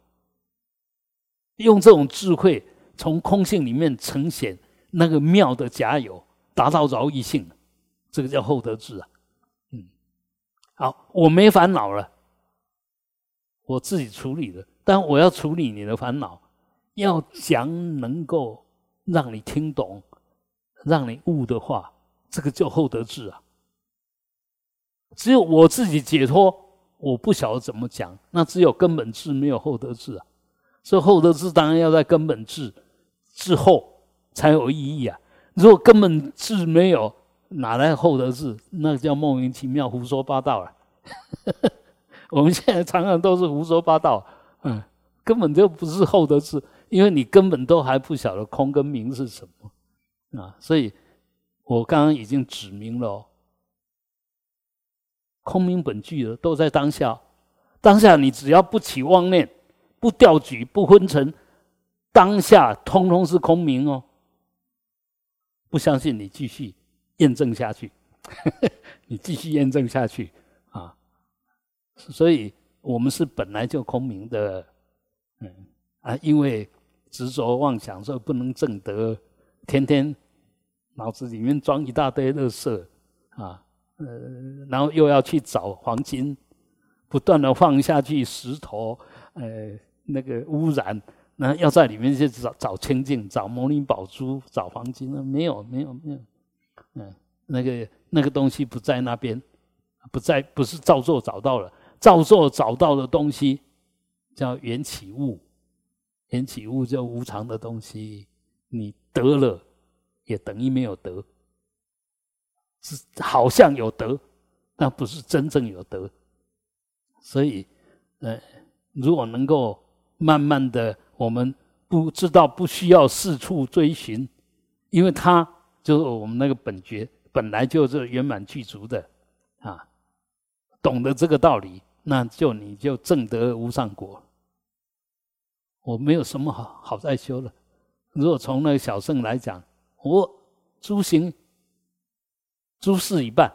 用这种智慧从空性里面呈现那个妙的假有，达到饶益性，这个叫厚德智啊。嗯，好，我没烦恼了。我自己处理的，但我要处理你的烦恼，要讲能够让你听懂、让你悟的话，这个叫厚德智啊。只有我自己解脱，我不晓得怎么讲，那只有根本智，没有厚德智啊。所以厚德智当然要在根本智之后才有意义啊。如果根本智没有，哪来厚德智？那叫莫名其妙、胡说八道了。我们现在常常都是胡说八道，嗯，根本就不是厚德智，因为你根本都还不晓得空跟明是什么啊，所以我刚刚已经指明了，空明本具的都在当下，当下你只要不起妄念，不掉举，不昏沉，当下通通是空明哦。不相信你继续验证下去，你继续验证下去啊。所以，我们是本来就空明的，嗯啊，因为执着妄想，所以不能正德，天天脑子里面装一大堆垃圾啊，呃，然后又要去找黄金，不断的放下去石头，呃，那个污染，那要在里面去找找清净，找摩尼宝珠，找黄金，没有，没有，没有，嗯，那个那个东西不在那边，不在不是造作找到了，造作找到的东西叫缘起物，缘起物叫无常的东西，你得了也等于没有得，是好像有德，那不是真正有德，所以，呃，如果能够慢慢的，我们不知道不需要四处追寻，因为他就是我们那个本觉。本来就是圆满具足的，啊，懂得这个道理，那就你就正得无上果。我没有什么好好再修了。如果从那个小圣来讲，我诸行诸事已办，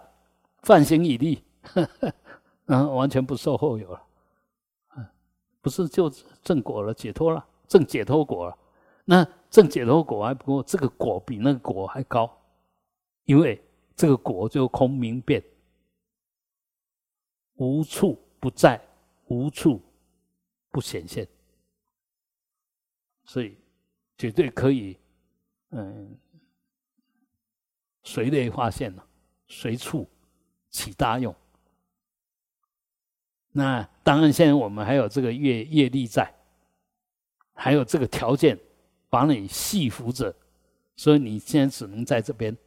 犯行已立，嗯，完全不受后有了，嗯，不是就正果了，解脱了，正解脱果了。那正解脱果还不够，这个果比那个果还高。因为这个果就空明变，无处不在，无处不显现，所以绝对可以，嗯，随类化现了，随处起大用。那当然，现在我们还有这个业业力在，还有这个条件把你系服着，所以你现在只能在这边。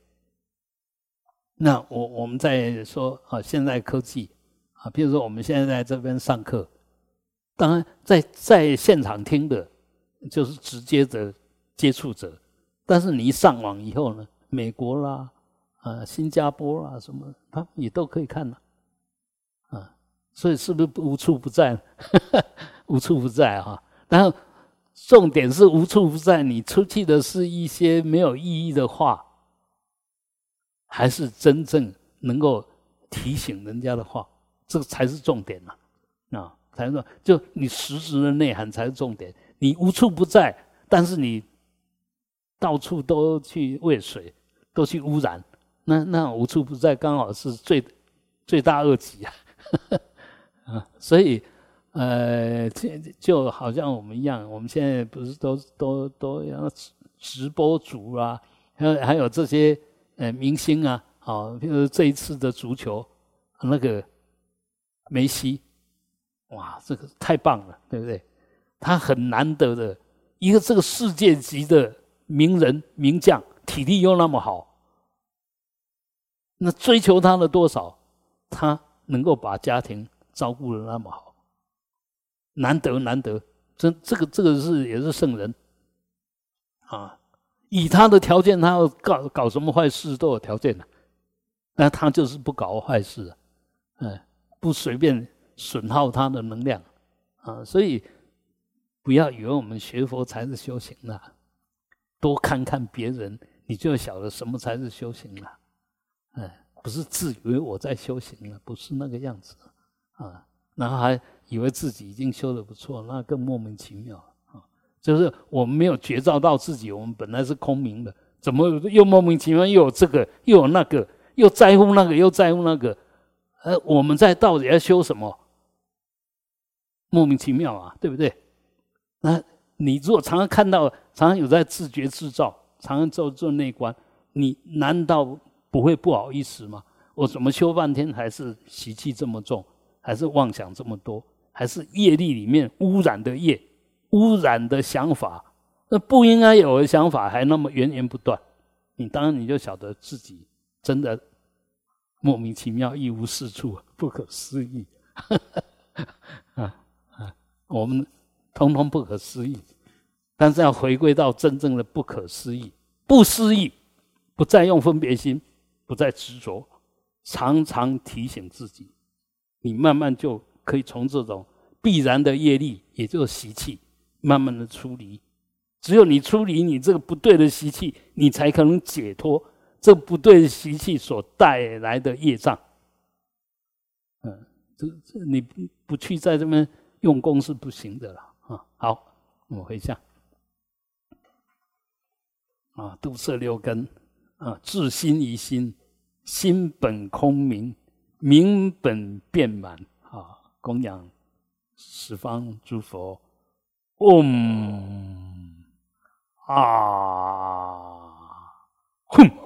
那我我们在说啊，现在科技啊，比如说我们现在在这边上课，当然在在现场听的，就是直接的接触者，但是你一上网以后呢，美国啦，啊，新加坡啊什么，他也都可以看了，啊，所以是不是无处不在？无处不在哈。然后重点是无处不在，你出去的是一些没有意义的话。还是真正能够提醒人家的话，这个才是重点呐！啊，才是就你实质的内涵才是重点。你无处不在，但是你到处都去喂水，都去污染，那那无处不在刚好是最罪大恶极啊！啊，所以呃，就就好像我们一样，我们现在不是都都都要直播主啊，还有还有这些。呃，明星啊，好，比如这一次的足球，那个梅西，哇，这个太棒了，对不对？他很难得的一个这个世界级的名人名将，体力又那么好，那追求他的多少，他能够把家庭照顾的那么好，难得难得，这这个这个是也是圣人。啊。以他的条件，他要搞搞什么坏事都有条件的，那他就是不搞坏事，嗯，不随便损耗他的能量，啊，所以不要以为我们学佛才是修行了，多看看别人，你就晓得什么才是修行了，哎，不是自以为我在修行了，不是那个样子，啊，然后还以为自己已经修的不错，那更莫名其妙啊。就是我们没有觉照到自己，我们本来是空明的，怎么又莫名其妙又有这个又有那个，又在乎那个又在乎那个？呃，我们在到底要修什么？莫名其妙啊，对不对？那你如果常常看到，常常有在自觉自照，常常做做内观，你难道不会不好意思吗？我怎么修半天还是习气这么重，还是妄想这么多，还是业力里面污染的业？污染的想法，那不应该有的想法还那么源源不断，你当然你就晓得自己真的莫名其妙一无是处，不可思议，啊啊，我们通通不可思议，但是要回归到真正的不可思议，不思议，不再用分别心，不再执着，常常提醒自己，你慢慢就可以从这种必然的业力，也就是习气。慢慢的出离，只有你出离你这个不对的习气，你才可能解脱这不对的习气所带来的业障。嗯，这这你不不去在这边用功是不行的了啊。好，我回下。啊，度色六根啊，自心一心，心本空明，明本遍满啊，供养十方诸佛。嗡、嗯、啊，哼。